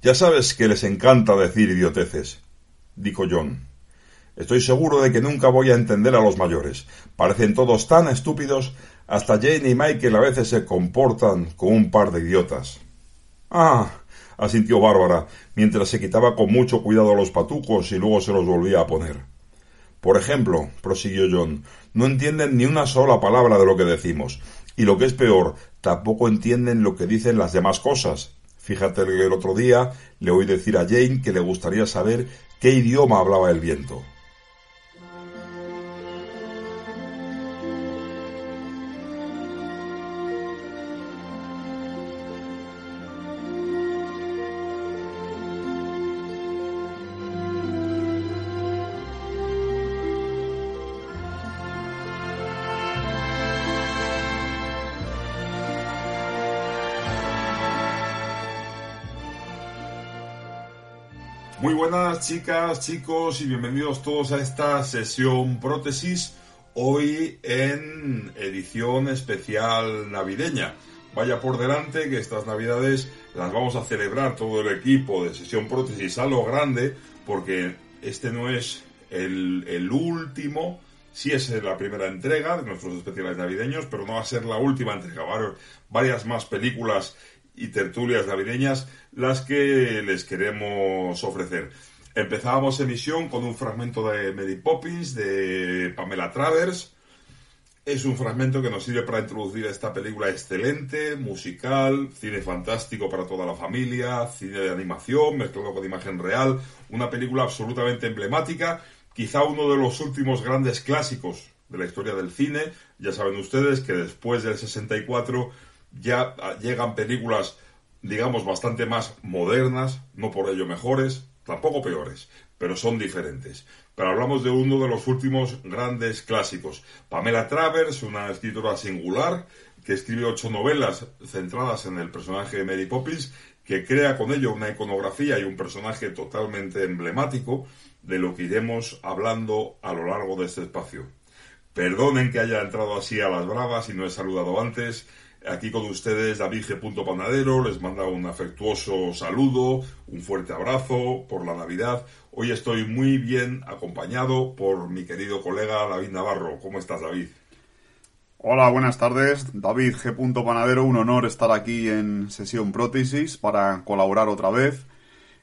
Ya sabes que les encanta decir idioteces, dijo John. Estoy seguro de que nunca voy a entender a los mayores. Parecen todos tan estúpidos, hasta Jane y Michael a veces se comportan como un par de idiotas. Ah, asintió Bárbara, mientras se quitaba con mucho cuidado los patucos y luego se los volvía a poner. Por ejemplo, prosiguió John, no entienden ni una sola palabra de lo que decimos, y lo que es peor, tampoco entienden lo que dicen las demás cosas, Fíjate que el otro día le oí decir a Jane que le gustaría saber qué idioma hablaba el viento. Chicas, chicos y bienvenidos todos a esta sesión prótesis, hoy en edición especial navideña. Vaya por delante que estas navidades las vamos a celebrar todo el equipo de sesión prótesis a lo grande, porque este no es el, el último, sí es la primera entrega de nuestros especiales navideños, pero no va a ser la última entrega. Varias más películas y tertulias navideñas las que les queremos ofrecer. Empezábamos emisión con un fragmento de Mary Poppins de Pamela Travers. Es un fragmento que nos sirve para introducir esta película excelente, musical, cine fantástico para toda la familia, cine de animación mezclado con imagen real, una película absolutamente emblemática, quizá uno de los últimos grandes clásicos de la historia del cine. Ya saben ustedes que después del 64 ya llegan películas, digamos, bastante más modernas, no por ello mejores, tampoco peores, pero son diferentes. Pero hablamos de uno de los últimos grandes clásicos. Pamela Travers, una escritora singular, que escribe ocho novelas centradas en el personaje de Mary Poppins, que crea con ello una iconografía y un personaje totalmente emblemático de lo que iremos hablando a lo largo de este espacio. Perdonen que haya entrado así a las bravas y no he saludado antes. Aquí con ustedes David G. Panadero les manda un afectuoso saludo, un fuerte abrazo por la Navidad. Hoy estoy muy bien acompañado por mi querido colega David Navarro. ¿Cómo estás, David? Hola, buenas tardes. David G. Panadero, un honor estar aquí en sesión Prótesis para colaborar otra vez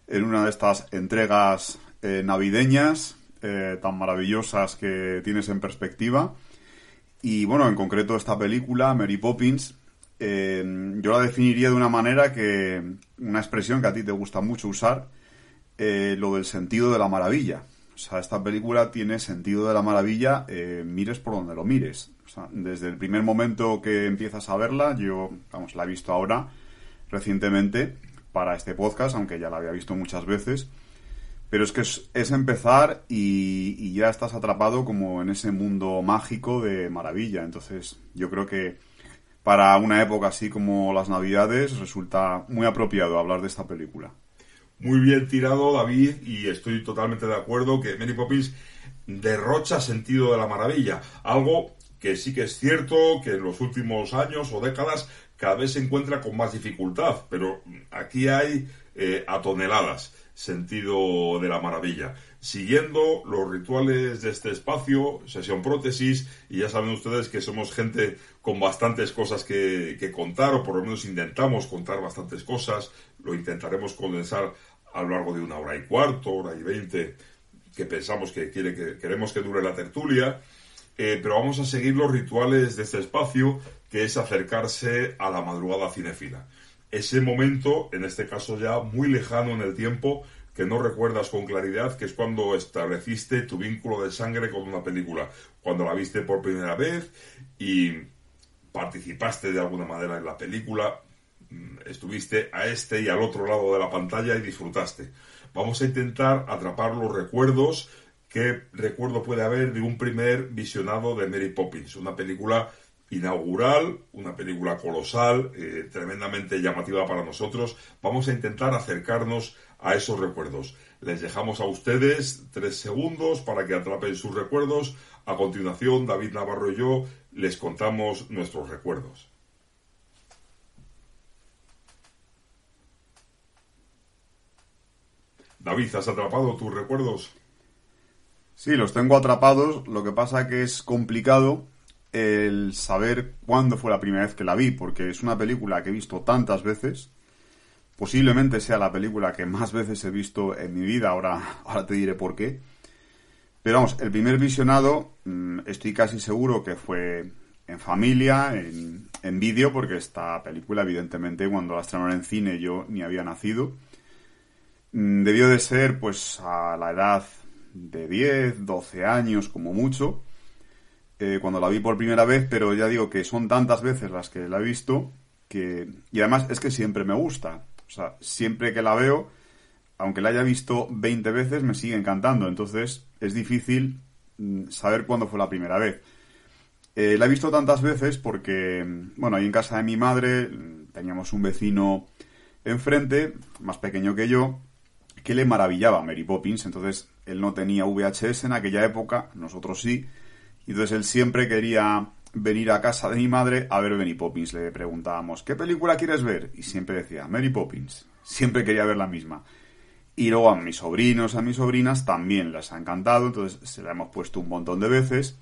en una de estas entregas eh, navideñas eh, tan maravillosas que tienes en perspectiva. Y bueno, en concreto esta película, Mary Poppins, eh, yo la definiría de una manera que, una expresión que a ti te gusta mucho usar, eh, lo del sentido de la maravilla. O sea, esta película tiene sentido de la maravilla, eh, mires por donde lo mires. Desde el primer momento que empiezas a verla, yo, vamos, la he visto ahora, recientemente, para este podcast, aunque ya la había visto muchas veces. Pero es que es, empezar y, ya estás atrapado como en ese mundo mágico de maravilla. Entonces, yo creo que para una época así como las Navidades, resulta muy apropiado hablar de esta película. Muy bien tirado, David, y estoy totalmente de acuerdo que Mary Poppins derrocha sentido de la maravilla. Algo que sí que es cierto que en los últimos años o décadas cada vez se encuentra con más dificultad, pero aquí hay eh, a toneladas sentido de la maravilla siguiendo los rituales de este espacio, sesión prótesis, y ya saben ustedes que somos gente con bastantes cosas que, contar, o por lo menos intentamos contar bastantes cosas, lo intentaremos condensar a lo largo de una hora y cuarto, hora y veinte, que pensamos que, quiere, que queremos que dure la tertulia, eh, pero vamos a seguir los rituales de este espacio, que es acercarse a la madrugada cinefila. Ese momento, en este caso ya muy lejano en el tiempo, que no recuerdas con claridad, que es cuando estableciste tu vínculo de sangre con una película, cuando la viste por primera vez y participaste de alguna manera en la película, mm, estuviste a este y al otro lado de la pantalla y disfrutaste. Vamos a intentar atrapar los recuerdos. ¿Qué recuerdo puede haber de un primer visionado de Mary Poppins? Una película inaugural, una película colosal, eh, tremendamente llamativa para nosotros. Vamos a intentar acercarnos a esos recuerdos. Les dejamos a ustedes tres segundos para que atrapen sus recuerdos. A continuación, David Navarro y yo les contamos nuestros recuerdos. David, ¿has atrapado tus recuerdos? Sí, los tengo atrapados. Lo que pasa que es complicado el saber cuándo fue la primera vez que la vi, porque es una película que he visto tantas veces. Posiblemente sea la película que más veces he visto en mi vida, ahora, ahora te diré por qué. Pero vamos, el primer visionado mm, estoy casi seguro que fue en familia, en, en vídeo, porque esta película, evidentemente, cuando la estrenaron en cine yo ni había nacido. Mm, debió de ser, pues, a la edad de 10, 12 años, como mucho. Eh, cuando la vi por primera vez, pero ya digo que son tantas veces las que la he visto que... Y además es que siempre me gusta. O sea, siempre que la veo, aunque la haya visto 20 veces, me sigue encantando. Entonces es difícil mm, saber cuándo fue la primera vez. Eh, la he visto tantas veces porque, mm, bueno, ahí en casa de mi madre mm, teníamos un vecino enfrente, más pequeño que yo, que le maravillaba Mary Poppins. Entonces él no tenía VHS en aquella época, nosotros sí. Y entonces él siempre quería venir a casa de mi madre a ver Mary Poppins. Le preguntábamos, ¿qué película quieres ver? Y siempre decía, Mary Poppins. Siempre quería ver la misma. Y luego a mis sobrinos, a mis sobrinas también les ha encantado, entonces se la hemos puesto un montón de veces.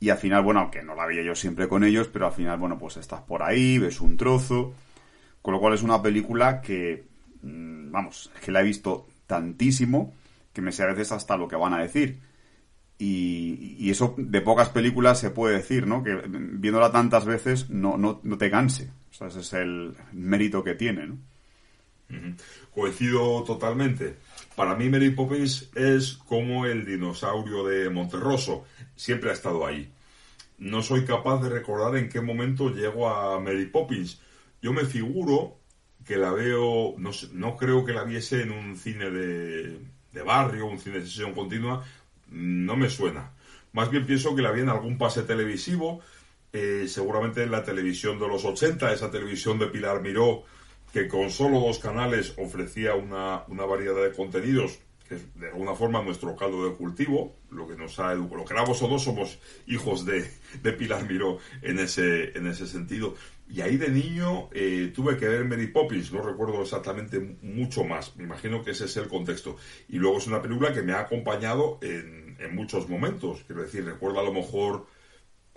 Y al final, bueno, aunque no la veía yo siempre con ellos, pero al final, bueno, pues estás por ahí, ves un trozo. Con lo cual es una película que, mm, vamos, es que la he visto tantísimo que me sé a veces hasta lo que van a decir. Y, eso de pocas películas se puede decir, ¿no? Que viéndola tantas veces no, no, no te canse. O ese es el mérito que tiene, ¿no? Coincido totalmente. Para mí Mary Poppins es como el dinosaurio de Monterroso. Siempre ha estado ahí. No soy capaz de recordar en qué momento llego a Mary Poppins. Yo me figuro que la veo, no, no creo que la viese en un cine de, barrio, un cine de sesión continua, no me suena. Más bien pienso que la vi en algún pase televisivo, eh, seguramente en la televisión de los 80, esa televisión de Pilar Miró, que con solo dos canales ofrecía una, variedad de contenidos que es de alguna forma nuestro caldo de cultivo, lo que nos ha educado, lo que éramos o no somos hijos de, Pilar Miró en ese, en ese sentido. Y ahí de niño eh, tuve que ver Mary Poppins, no recuerdo exactamente mucho más, me imagino que ese es el contexto. Y luego es una película que me ha acompañado en, en muchos momentos, quiero decir, recuerdo a lo mejor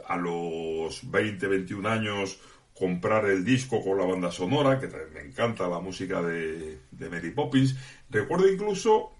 a los 20, 21 años comprar el disco con la banda sonora, que me encanta la música de, de Mary Poppins. Recuerdo incluso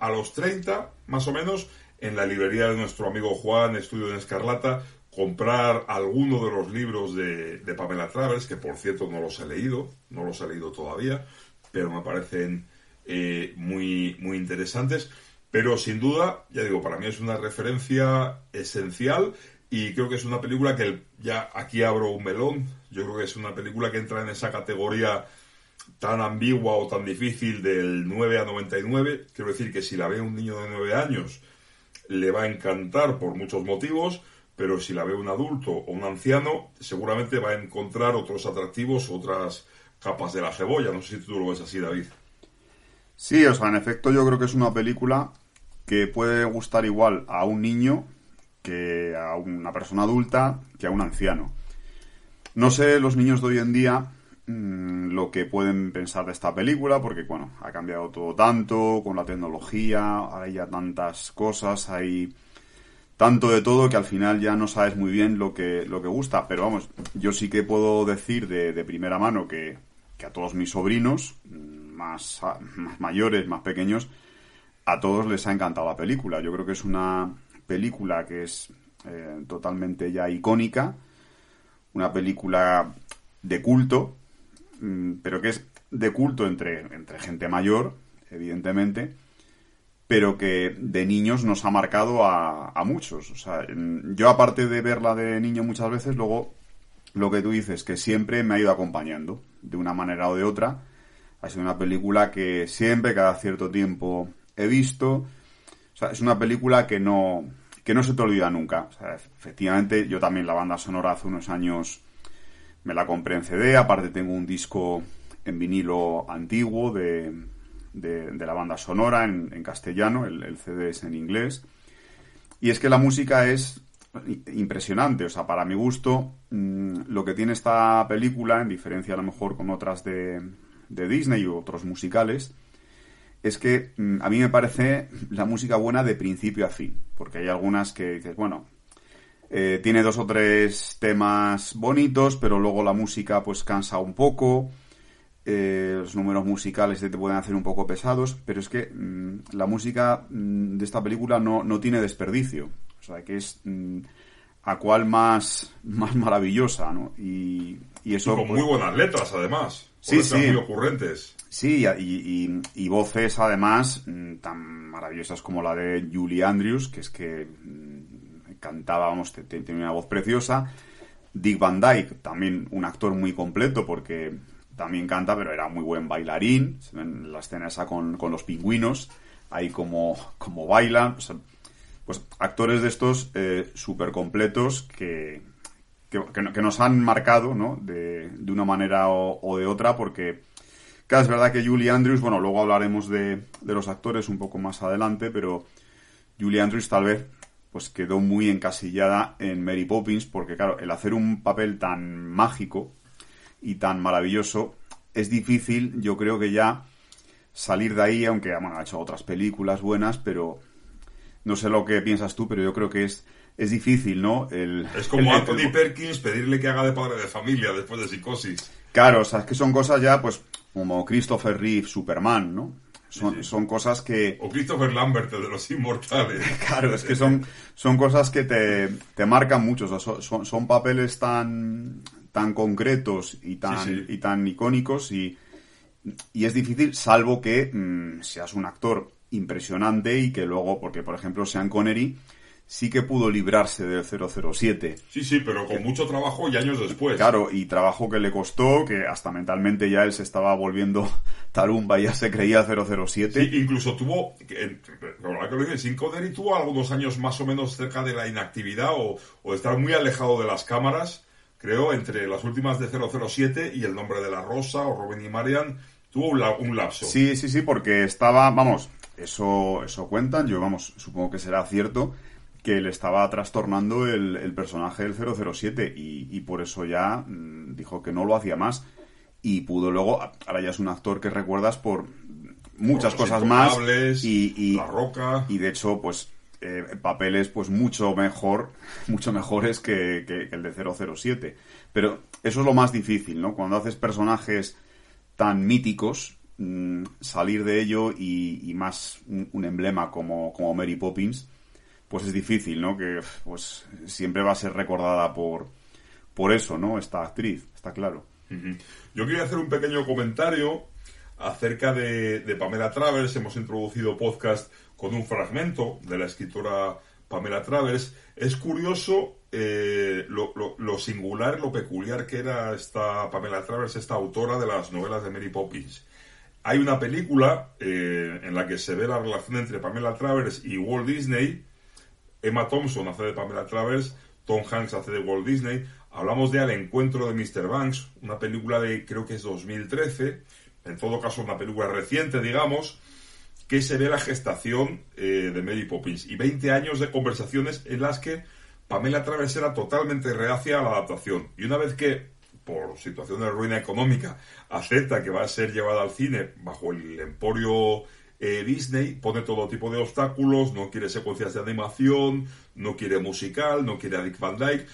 a los 30, más o menos, en la librería de nuestro amigo Juan, Estudio en Escarlata, comprar alguno de los libros de, Pamela Travers, que por cierto no los he leído, no los he leído todavía, pero me parecen eh, muy, muy interesantes. Pero sin duda, ya digo, para mí es una referencia esencial y creo que es una película que ya aquí abro un melón. Yo creo que es una película que entra en esa categoría tan ambigua o tan difícil del 9 a 99. Quiero decir que si la ve un niño de 9 años, le va a encantar por muchos motivos pero si la ve un adulto o un anciano, seguramente va a encontrar otros atractivos, otras capas de la cebolla. No sé si tú lo ves así, David. Sí, o sea, en efecto yo creo que es una película que puede gustar igual a un niño que a una persona adulta que a un anciano. No sé los niños de hoy en día mm, lo que pueden pensar de esta película, porque bueno, ha cambiado todo tanto con la tecnología, hay ya tantas cosas, hay tanto de todo que al final ya no sabes muy bien lo que, lo que gusta. Pero vamos, yo sí que puedo decir de, de primera mano que, que, a todos mis sobrinos, más, más, mayores, más pequeños, a todos les ha encantado la película. Yo creo que es una película que es eh, totalmente ya icónica, una película de culto, mm, pero que es de culto entre, entre gente mayor, evidentemente pero que de niños nos ha marcado a, muchos. O sea, yo aparte de verla de niño muchas veces, luego lo que tú dices, que siempre me ha ido acompañando, de una manera o de otra. Ha sido una película que siempre, cada cierto tiempo, he visto. O sea, es una película que no, que no se te olvida nunca. O sea, efectivamente, yo también la banda sonora hace unos años me la compré en CD, aparte tengo un disco en vinilo antiguo de, de, la banda sonora en, castellano, el, el, CD es en inglés. Y es que la música es impresionante, o sea, para mi gusto, mm, lo que tiene esta película, en diferencia a lo mejor con otras de, de Disney u otros musicales, es que mm, a mí me parece la música buena de principio a fin, porque hay algunas que dices, bueno, eh, tiene dos o tres temas bonitos, pero luego la música pues cansa un poco, eh, los números musicales te pueden hacer un poco pesados, pero es que mm, la música de esta película no, no tiene desperdicio. O sea, que es mm, a cual más, más maravillosa, ¿no? Y, eso... con muy buenas letras, además. Sí, sí. Muy ocurrentes. Sí, y, y, voces, además, mm, tan maravillosas como la de Julie Andrews, que es que mm, cantaba, vamos, tenía una voz preciosa. Dick Van Dyke, también un actor muy completo, porque también canta, pero era muy buen bailarín. En la escena esa con, con los pingüinos, ahí como, como bailan pues actores de estos eh, súper completos que, que, nos han marcado, ¿no? De, de una manera o, de otra, porque claro, es verdad que Julie Andrews, bueno, luego hablaremos de, de los actores un poco más adelante, pero Julie Andrews tal vez pues quedó muy encasillada en Mary Poppins, porque claro, el hacer un papel tan mágico y tan maravilloso es difícil, yo creo que ya salir de ahí, aunque bueno, ha hecho otras películas buenas, pero no sé lo que piensas tú, pero yo creo que es, es difícil, ¿no? El, es como Anthony Perkins pedirle que haga de padre de familia después de psicosis. Claro, o sea, es que son cosas ya, pues, como Christopher Reeve, Superman, ¿no? Son, son cosas que... O Christopher Lambert, de los inmortales. claro, es que son, son cosas que te, te marcan mucho. O sea, son, son, papeles tan, tan concretos y tan, y tan icónicos y, y es difícil, salvo que mm, seas un actor impresionante y que luego, porque por ejemplo Sean Connery sí que pudo librarse del 007. Sí, sí, pero con mucho trabajo y años después. Claro, y trabajo que le costó, que hasta mentalmente ya él se estaba volviendo tarumba ya se creía 007. Sí, incluso tuvo, lo que lo dice, Sean Connery tuvo algunos años más o menos cerca de la inactividad o, o de estar muy alejado de las cámaras, creo, entre las últimas de 007 y El nombre de la rosa o Robin y Marian, tuvo un, un lapso. Sí, sí, sí, porque estaba, vamos, eso, eso cuentan, yo vamos, supongo que será cierto que le estaba trastornando el, personaje del 007 y, y por eso ya mm, dijo que no lo hacía más y pudo luego, ahora ya es un actor que recuerdas por muchas cosas más y, y, La Roca. y de hecho pues eh, papeles pues mucho mejor mucho mejores que, que, el de 007 pero eso es lo más difícil no cuando haces personajes tan míticos Mm, salir de ello y, más un, emblema como, como, Mary Poppins, pues es difícil, ¿no? Que pues siempre va a ser recordada por, por eso, ¿no? Esta actriz, está claro. Yo quería hacer un pequeño comentario acerca de, Pamela Travers. Hemos introducido podcast con un fragmento de la escritora Pamela Travers. Es curioso eh, lo, lo, singular, lo peculiar que era esta Pamela Travers, esta autora de las novelas de Mary Poppins. Hay una película eh, en la que se ve la relación entre Pamela Travers y Walt Disney. Emma Thompson hace de Pamela Travers, Tom Hanks hace de Walt Disney. Hablamos de Al encuentro de Mr. Banks, una película de creo que es 2013, en todo caso una película reciente, digamos, que se ve la gestación eh, de Mary Poppins y 20 años de conversaciones en las que Pamela Travers era totalmente reacia a la adaptación. Y una vez que por situación de ruina económica, acepta que va a ser llevada al cine bajo el emporio eh, Disney, pone todo tipo de obstáculos, no quiere secuencias de animación, no quiere musical, no quiere a Dick Van Dyke,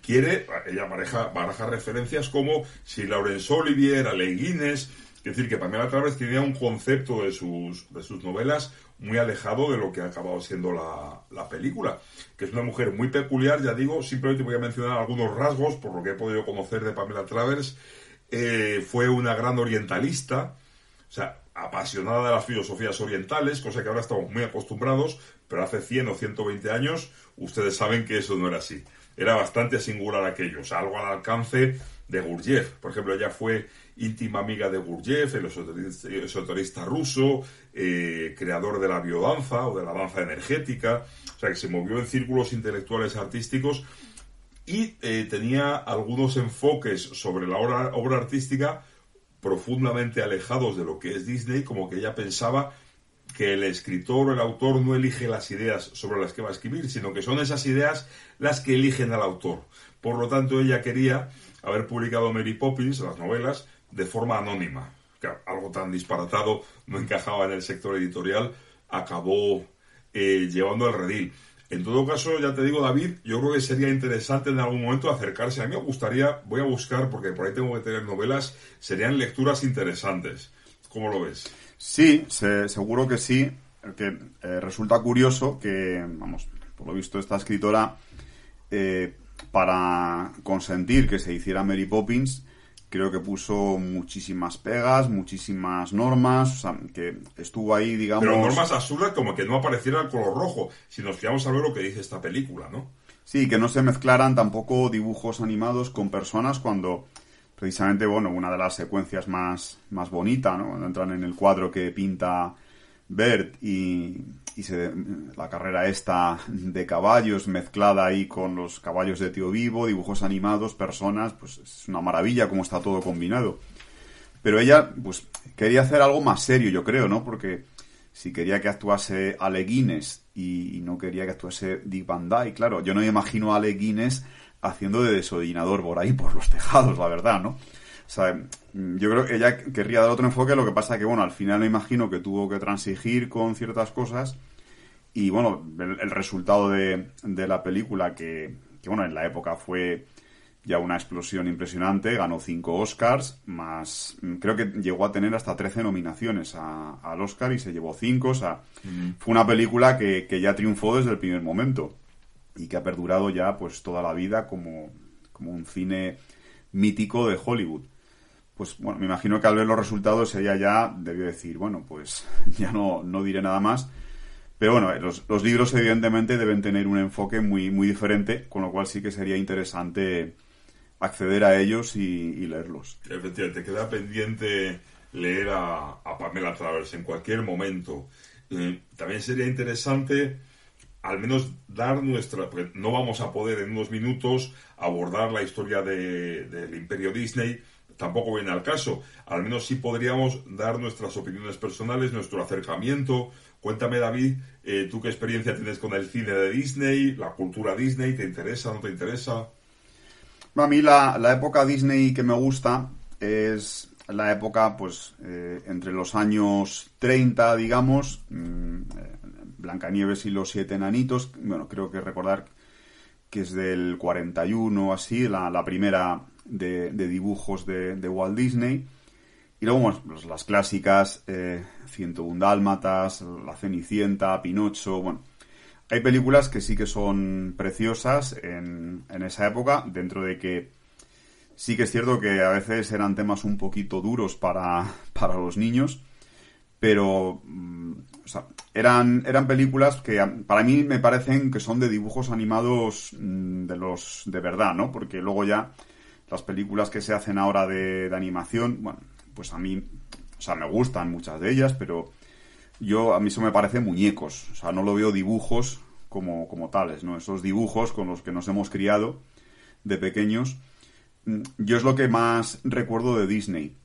quiere, ella baraja, baraja referencias como si Laurence Olivier, Ale Guinness, es decir, que Pamela Travers tenía un concepto de sus, de sus novelas muy alejado de lo que ha acabado siendo la, película, que es una mujer muy peculiar, ya digo, simplemente voy a mencionar algunos rasgos por lo que he podido conocer de Pamela Travers. Eh, fue una gran orientalista, o sea, apasionada de las filosofías orientales, cosa que ahora estamos muy acostumbrados, pero hace 100 o 120 años ustedes saben que eso no era así. era bastante singular aquello, algo al alcance de Gurdjieff. Por ejemplo, ella fue íntima amiga de Gurdjieff, el esoterista ruso, eh, creador de la biodanza o de la danza energética, o sea, que se movió en círculos intelectuales artísticos y eh, tenía algunos enfoques sobre la obra artística profundamente alejados de lo que es Disney, como que ella pensaba que el escritor o el autor no elige las ideas sobre las que va a escribir, sino que son esas ideas las que eligen al autor. Por lo tanto, ella quería haber publicado Mary Poppins, las novelas, de forma anónima. Algo tan disparatado no encajaba en el sector editorial, acabó eh, llevando al redil. En todo caso, ya te digo, David, yo creo que sería interesante en algún momento acercarse. A mí me gustaría, voy a buscar, porque por ahí tengo que tener novelas, serían lecturas interesantes. ¿Cómo lo ves? Sí, seguro que sí. Que eh, resulta curioso que, vamos, por lo visto esta escritora, eh, para consentir que se hiciera Mary Poppins, creo que puso muchísimas pegas, muchísimas normas, o sea, que estuvo ahí, digamos... Pero normas absurdas como que no apareciera el color rojo, si nos quedamos a ver lo que dice esta película, ¿no? Sí, que no se mezclaran tampoco dibujos animados con personas cuando precisamente, bueno, una de las secuencias más, más bonitas, ¿no? Cuando entran en el cuadro que pinta Bert y, se, la carrera esta de caballos mezclada ahí con los caballos de Tío Vivo, dibujos animados, personas, pues es una maravilla cómo está todo combinado. Pero ella, pues, quería hacer algo más serio, yo creo, ¿no? Porque si quería que actuase Ale Guinness y, no quería que actuase Dick Van Dyke, claro, yo no me imagino a Ale Guinness haciendo de desollinador por ahí, por los tejados, la verdad, ¿no? Sea, yo creo que ella querría dar otro enfoque, lo que pasa que, bueno, al final me imagino que tuvo que transigir con ciertas cosas y, bueno, el, resultado de, la película, que, bueno, en la época fue ya una explosión impresionante, ganó cinco Oscars, más creo que llegó a tener hasta 13 nominaciones al Oscar y se llevó cinco, o sea, fue una película que, que ya triunfó desde el primer momento y que ha perdurado ya pues toda la vida como, un cine mítico de Hollywood. Pues bueno, me imagino que al ver los resultados ella ya debió decir, bueno, pues ya no, no diré nada más. Pero bueno, los, los, libros evidentemente deben tener un enfoque muy, muy diferente, con lo cual sí que sería interesante acceder a ellos y, leerlos. Efectivamente, queda pendiente leer a, Pamela Travers en cualquier momento. Eh, también sería interesante al menos dar nuestra... Porque no vamos a poder en unos minutos abordar la historia del imperio Disney, tampoco viene al caso. Al menos sí podríamos dar nuestras opiniones personales, nuestro acercamiento. Cuéntame, David, eh, tú qué experiencia tienes con el cine de Disney, la cultura Disney, ¿te interesa, no te interesa? A mí la, época Disney que me gusta es la época, pues, eh, entre los años 30, digamos, mm, Blancanieves y los siete enanitos, bueno, creo que recordar que es del 41 así, la, primera de, dibujos de, Walt Disney. Y luego pues las clásicas, eh, 101 Dálmatas, La Cenicienta, Pinocho, bueno. Hay películas que sí que son preciosas en, en esa época, dentro de que sí que es cierto que a veces eran temas un poquito duros para, para los niños, pero mm, eran, eran películas que para mí me parecen que son de dibujos animados mm, de los de verdad, ¿no? Porque luego ya las películas que se hacen ahora de, animación, bueno, pues a mí, o sea, me gustan muchas de ellas, pero yo a mí eso me parece muñecos, o sea, no lo veo dibujos como, como tales, ¿no? Esos dibujos con los que nos hemos criado de pequeños, mm, yo es lo que más recuerdo de Disney.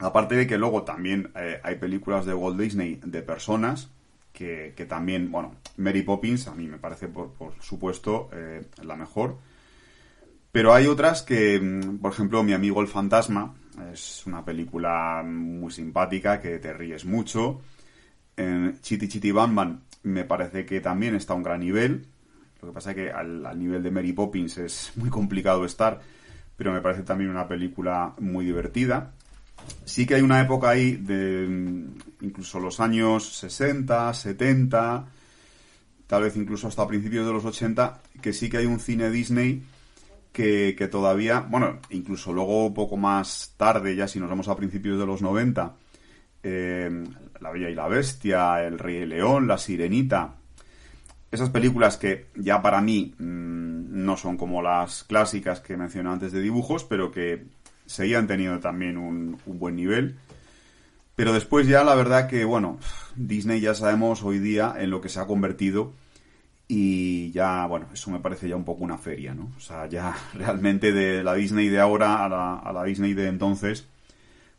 Aparte de que luego también eh, hay películas de Walt Disney de personas que, también, bueno, Mary Poppins a mí me parece, por, supuesto, eh, la mejor. Pero hay otras que, mm, por ejemplo, Mi amigo el fantasma es una película muy simpática que te ríes mucho. En Chitty Chitty Bam Bam me parece que también está a un gran nivel. Lo que pasa es que al, al nivel de Mary Poppins es muy complicado estar, pero me parece también una película muy divertida sí que hay una época ahí de mm, incluso los años 60, 70, tal vez incluso hasta principios de los 80, que sí que hay un cine Disney que, todavía, bueno, incluso luego un poco más tarde, ya si nos vamos a principios de los 90, eh, La Bella y la Bestia, El Rey León, La Sirenita, esas películas que ya para mí mm, no son como las clásicas que mencioné antes de dibujos, pero que seguían teniendo también un, un buen nivel. Pero después ya la verdad que, bueno, Disney ya sabemos hoy día en lo que se ha convertido y ya, bueno, eso me parece ya un poco una feria, ¿no? O sea, ya realmente de la Disney de ahora a la, a la Disney de entonces,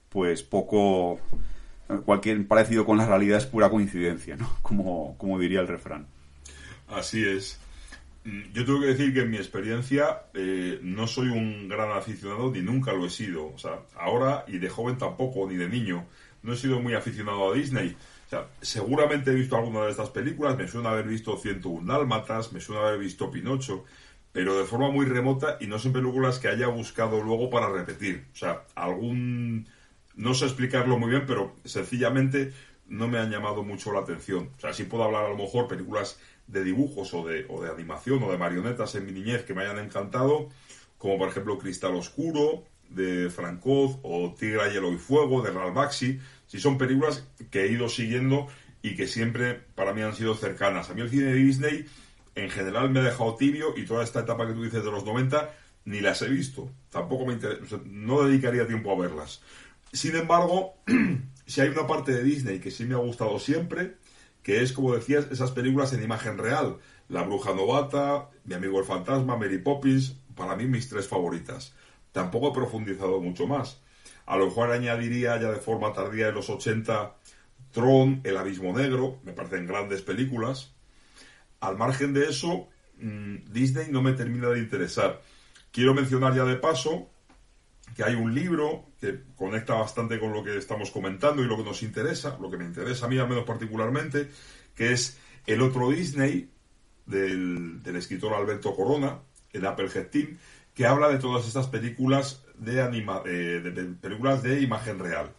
pues poco, cualquier parecido con la realidad es pura coincidencia, ¿no? Como, como diría el refrán. Así es. Mm, Yo tengo que decir que en mi experiencia eh, no soy un gran aficionado ni nunca lo he sido. O sea, ahora y de joven tampoco, ni de niño, no he sido muy aficionado a Disney. O sea, seguramente he visto alguna de estas películas, me suena haber visto 101 Dálmatas, me suena haber visto Pinocho, pero de forma muy remota y no son películas que haya buscado luego para repetir. O sea, algún... No sé explicarlo muy bien, pero sencillamente no me han llamado mucho la atención. O sea, sí puedo hablar a lo mejor películas de dibujos o de, o de animación o de marionetas en mi niñez que me hayan encantado, como por ejemplo Cristal Oscuro de Frank Oz o Tigre, Hielo y Fuego de Ralph Sí son películas que he ido siguiendo y que siempre para mí han sido cercanas. A mí el cine de Disney en general me ha dejado tibio y toda esta etapa que tú dices de los 90 ni las he visto. Tampoco me interesa, no dedicaría tiempo a verlas. Sin embargo, si hay una parte de Disney que sí me ha gustado siempre, que es, como decías, esas películas en imagen real. La Bruja Novata, Mi Amigo el Fantasma, Mary Poppins, para mí mis tres favoritas. Tampoco he profundizado mucho más. A lo mejor añadiría ya de forma tardía en los 80 Tron, El Abismo Negro, me parecen grandes películas. Al margen de eso, mmm, Disney no me termina de interesar. Quiero mencionar ya de paso que hay un libro que conecta bastante con lo que estamos comentando y lo que nos interesa, lo que me interesa a mí al menos particularmente, que es El otro Disney del, del escritor Alberto Corona, el Applehead Team, que habla de todas estas películas de, anima, eh, de, películas de imagen real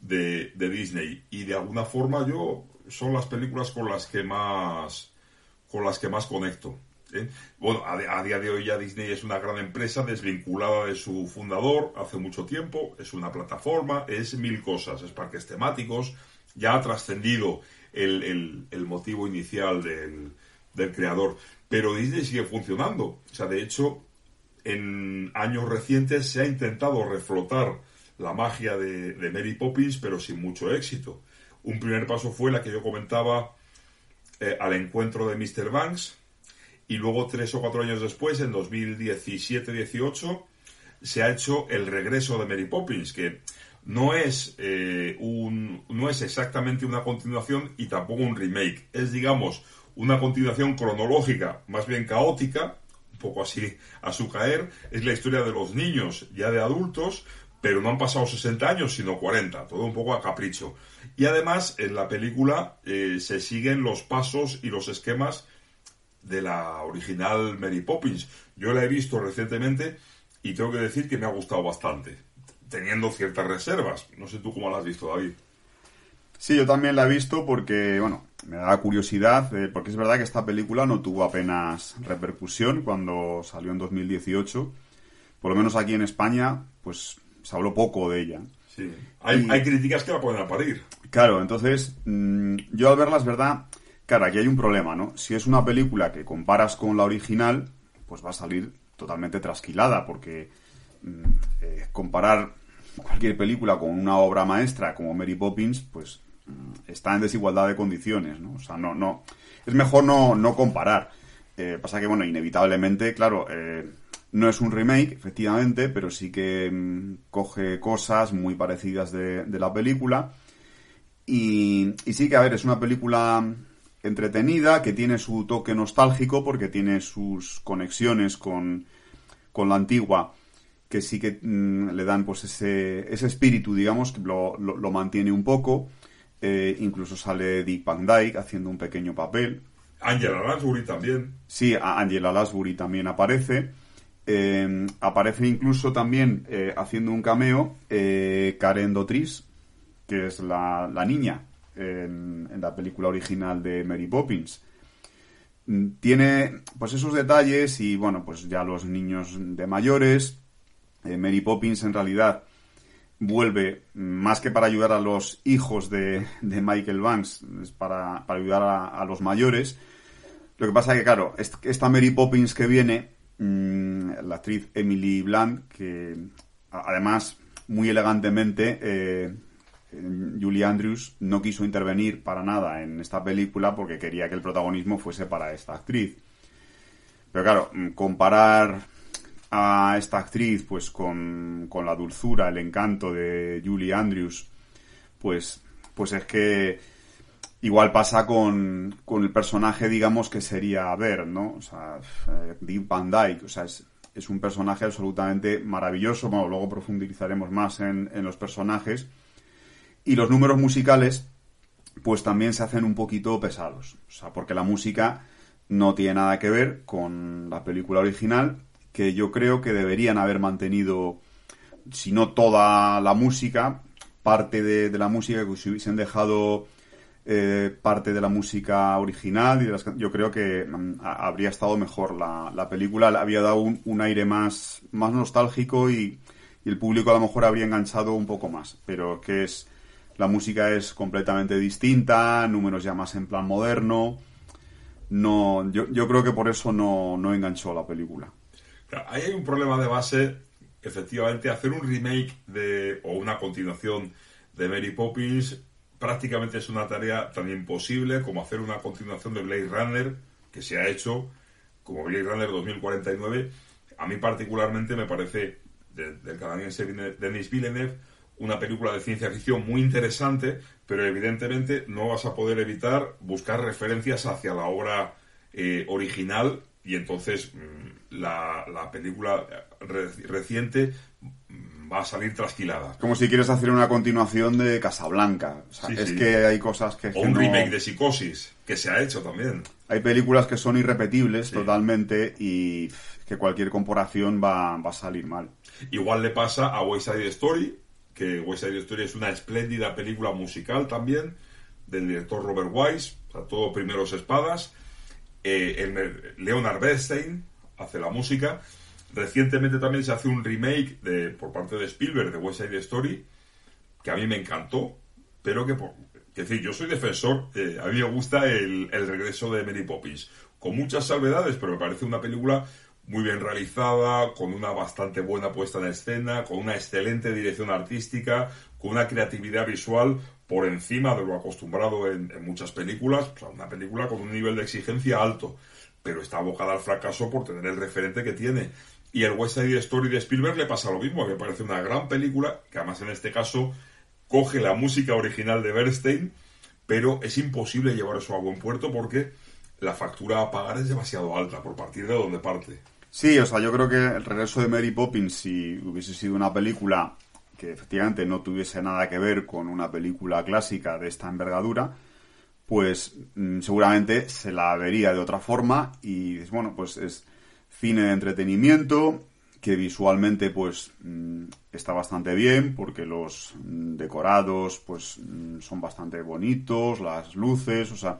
de, de, Disney. Y de alguna forma yo son las películas con las que más con las que más conecto ¿eh? bueno a, a, día de hoy ya Disney es una gran empresa desvinculada de su fundador hace mucho tiempo. Es una plataforma es mil cosas es parques temáticos. Ya ha trascendido el, el, el, motivo inicial del, del creador. Pero Disney sigue funcionando. O sea de hecho en años recientes se ha intentado reflotar la magia de, Mary Poppins, pero sin mucho éxito. Un primer paso fue la que yo comentaba eh, al encuentro de Mr. Banks, y luego tres o cuatro años después, en 2017-18, se ha hecho el regreso de Mary Poppins, que no es, eh, un, no es exactamente una continuación y tampoco un remake. Es, digamos, una continuación cronológica, más bien caótica, poco así a su caer. Es la historia de los niños, ya de adultos, pero no han pasado 60 años, sino 40, todo un poco a capricho. Y además, en la película eh, se siguen los pasos y los esquemas de la original Mary Poppins. Yo la he visto recientemente y tengo que decir que me ha gustado bastante, teniendo ciertas reservas. No sé tú cómo la has visto, David. Sí, yo también la he visto porque, bueno, me da curiosidad, eh, porque es verdad que esta película no tuvo apenas repercusión cuando salió en 2018. Por lo menos aquí en España, pues se habló poco de ella. Sí. Hay, y, hay críticas que la pueden a parir. Claro, entonces, mmm, yo al verla es verdad, claro, aquí hay un problema, ¿no? Si es una película que comparas con la original, pues va a salir totalmente trasquilada, porque mmm, eh, comparar cualquier película con una obra maestra como Mary Poppins, pues está en desigualdad de condiciones, ¿no? O sea, no, no, es mejor no, no comparar. Eh, pasa que, bueno, inevitablemente, claro, eh, no es un remake, efectivamente, pero sí que mmm, coge cosas muy parecidas de, la película. Y, y, sí que, a ver, es una película entretenida, que tiene su toque nostálgico, porque tiene sus conexiones con, con la antigua, que sí que mmm, le dan pues ese, ese espíritu, digamos, que lo, lo mantiene un poco. Eh, incluso sale Dick Van Dyke haciendo un pequeño papel. Angela Lansbury también. Sí, Angela Lansbury también aparece. Eh, aparece incluso también eh, haciendo un cameo Karen Dotris, que es la, la niña en, en, la película original de Mary Poppins. Mm, tiene pues esos detalles y bueno, pues ya los niños de mayores. Mary Poppins en realidad vuelve más que para ayudar a los hijos de, de Michael Banks, es para, para ayudar a, los mayores Lo que pasa es que, claro, esta Mary Poppins que viene, mm, la actriz Emily Blunt, que además muy elegantemente eh, Julie Andrews no quiso intervenir para nada en esta película porque quería que el protagonismo fuese para esta actriz. Pero claro, mm, comparar a esta actriz pues con, con la dulzura, el encanto de Julie Andrews, pues, pues es que igual pasa con, con el personaje, digamos, que sería Ver, ¿no? O sea, eh, Deep Van Dyke, o sea, es, es un personaje absolutamente maravilloso. Bueno, luego profundizaremos más en, en los personajes y los números musicales, pues también se hacen un poquito pesados. O sea, porque la música no tiene nada que ver con la película original, que yo creo que deberían haber mantenido, si no toda la música, parte de, la música, que si hubiesen dejado eh, parte de la música original y de las, yo creo que mm, habría estado mejor la, la película había dado un, aire más más nostálgico y, y, el público a lo mejor habría enganchado un poco más pero que es la música es completamente distinta, números ya más en plan moderno. No, yo, yo creo que por eso no, no enganchó la película. Ahí hay un problema de base. Efectivamente, hacer un remake de, o una continuación de Mary Poppins prácticamente es una tarea tan imposible como hacer una continuación de Blade Runner, que se ha hecho, como Blade Runner 2049. A mí particularmente me parece, del canadiense Denis Villeneuve, una película de ciencia ficción muy interesante, pero evidentemente no vas a poder evitar buscar referencias hacia la obra eh, original y entonces mm, la, la, película reciente mm, va a salir trasquilada. Como si quieres hacer una continuación de Casablanca. es que hay cosas que... O un remake de Psicosis, que se ha hecho también. Hay películas que son irrepetibles totalmente y que cualquier comparación va, va a salir mal. Igual le pasa a West Side Story, que West Side Story es una espléndida película musical también, del director Robert Wise, o sea, todo primeros espadas. Eh, Leonard Bernstein hace la música. Recientemente también se hace un remake de, por parte de Spielberg de West Side Story, que a mí me encantó, pero que, por, que decir, yo soy defensor, eh, a mí me gusta el, el regreso de Mary Poppins, con muchas salvedades, pero me parece una película muy bien realizada, con una bastante buena puesta en escena, con una excelente dirección artística, con una creatividad visual por encima de lo acostumbrado en, muchas películas, o sea, una película con un nivel de exigencia alto, pero está abocada al fracaso por tener el referente que tiene. Y el West Side Story de Spielberg le pasa lo mismo, me parece una gran película, que además en este caso coge la música original de Bernstein, pero es imposible llevar eso a buen puerto porque la factura a pagar es demasiado alta por partir de donde parte. Sí, o sea, yo creo que el regreso de Mary Poppins, si hubiese sido una película que efectivamente no tuviese nada que ver con una película clásica de esta envergadura, pues mm, seguramente se la vería de otra forma y bueno, pues es cine de entretenimiento que visualmente pues mm, está bastante bien porque los mm, decorados pues son bastante bonitos, las luces, o sea,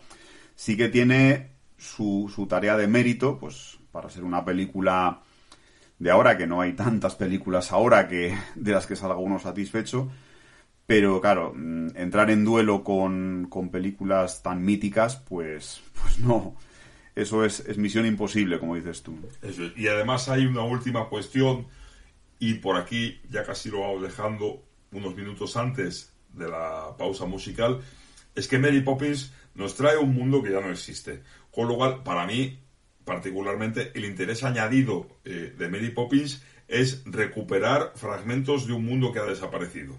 sí que tiene su, su tarea de mérito, pues para ser una película de ahora, que no hay tantas películas ahora que de las que salga uno satisfecho. Pero claro, mm, entrar en duelo con, películas tan míticas, pues, pues no. Eso es, es misión imposible, como dices tú. Y además hay una última cuestión, y por aquí ya casi lo vamos dejando unos minutos antes de la pausa musical, es que Mary Poppins nos trae un mundo que ya no existe. Con lo cual, para mí, particularmente el interés añadido eh, de Mary Poppins es recuperar fragmentos de un mundo que ha desaparecido.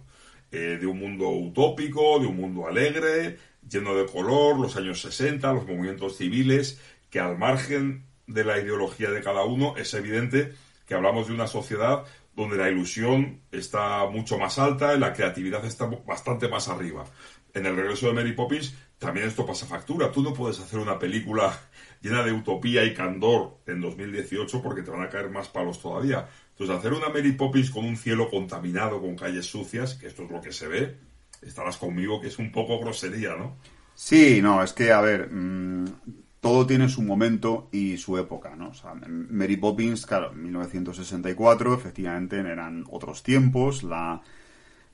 Eh, de un mundo utópico, de un mundo alegre, lleno de color, los años 60, los movimientos civiles, que al margen de la ideología de cada uno es evidente que hablamos de una sociedad donde la ilusión está mucho más alta y la creatividad está bastante más arriba. En el regreso de Mary Poppins también esto pasa factura. Tú no puedes hacer una película llena de utopía y candor en 2018 porque te van a caer más palos todavía. Entonces, hacer una Mary Poppins con un cielo contaminado, con calles sucias, que esto es lo que se ve, estarás conmigo que es un poco grosería, ¿no? Sí, no, es que, a ver, mm, todo tiene su momento y su época, ¿no? O sea, Mary Poppins, claro, en 1964, efectivamente, eran otros tiempos, la,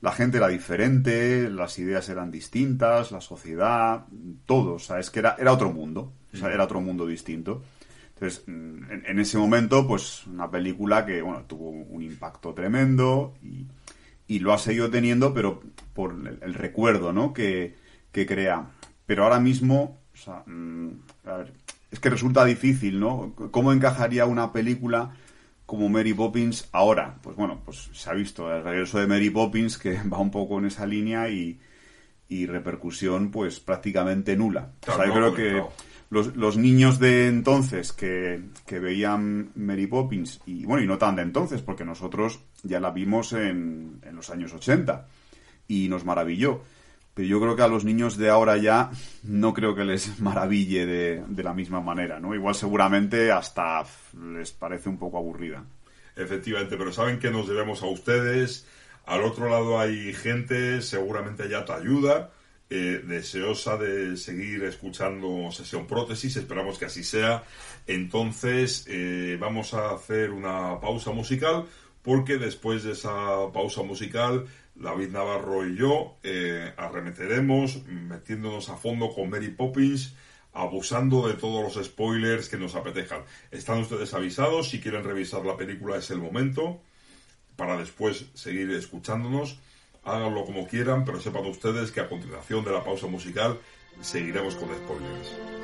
la gente era diferente, las ideas eran distintas, la sociedad, todo, o sea, es que era, era otro mundo O sea, era otro mundo distinto. Entonces, mm, en, ese momento, pues una película que, bueno, tuvo un impacto tremendo y, lo ha seguido teniendo, pero por el, recuerdo, ¿no? Que, que, crea. Pero ahora mismo, o sea, mm, a ver, es que resulta difícil, ¿no? ¿Cómo encajaría una película como Mary Poppins ahora? Pues bueno, pues se ha visto el regreso de Mary Poppins que va un poco en esa línea y, y repercusión pues prácticamente nula. o sea, yo creo que los, los, niños de entonces que, que, veían Mary Poppins, y bueno, y no tan de entonces, porque nosotros ya la vimos en, en los años 80 y nos maravilló. Pero yo creo que a los niños de ahora ya no creo que les maraville de, de la misma manera, ¿no? Igual seguramente hasta les parece un poco aburrida. Efectivamente, pero saben que nos debemos a ustedes, al otro lado hay gente, seguramente ya te ayuda, eh, deseosa de seguir escuchando Sesión Prótesis, esperamos que así sea. Entonces eh, vamos a hacer una pausa musical porque después de esa pausa musical David Navarro y yo eh, arremeteremos metiéndonos a fondo con Mary Poppins abusando de todos los spoilers que nos apetezcan. Están ustedes avisados, si quieren revisar la película es el momento para después seguir escuchándonos. Háganlo como quieran, pero sepan ustedes que a continuación de la pausa musical seguiremos con spoilers.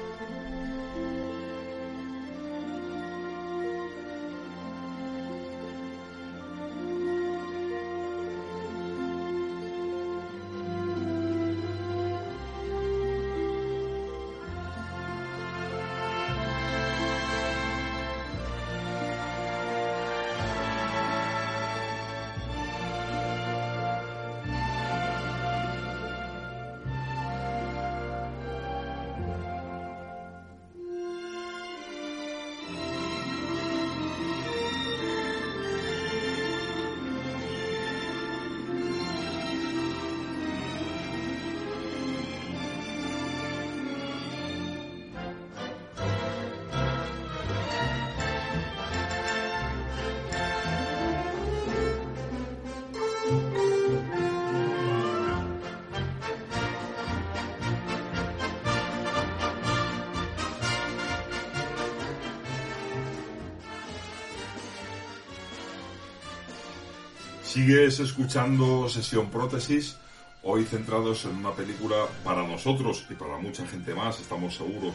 Sigues escuchando Sesión Prótesis, hoy centrados en una película para nosotros y para mucha gente más, estamos seguros,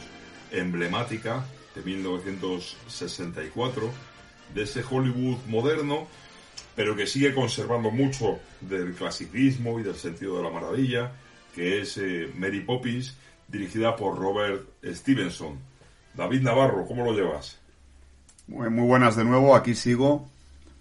emblemática de 1964, de ese Hollywood moderno, pero que sigue conservando mucho del clasicismo y del sentido de la maravilla, que es eh, Mary Poppins, dirigida por Robert Stevenson. David Navarro, ¿cómo lo llevas? Muy, muy buenas de nuevo, aquí sigo,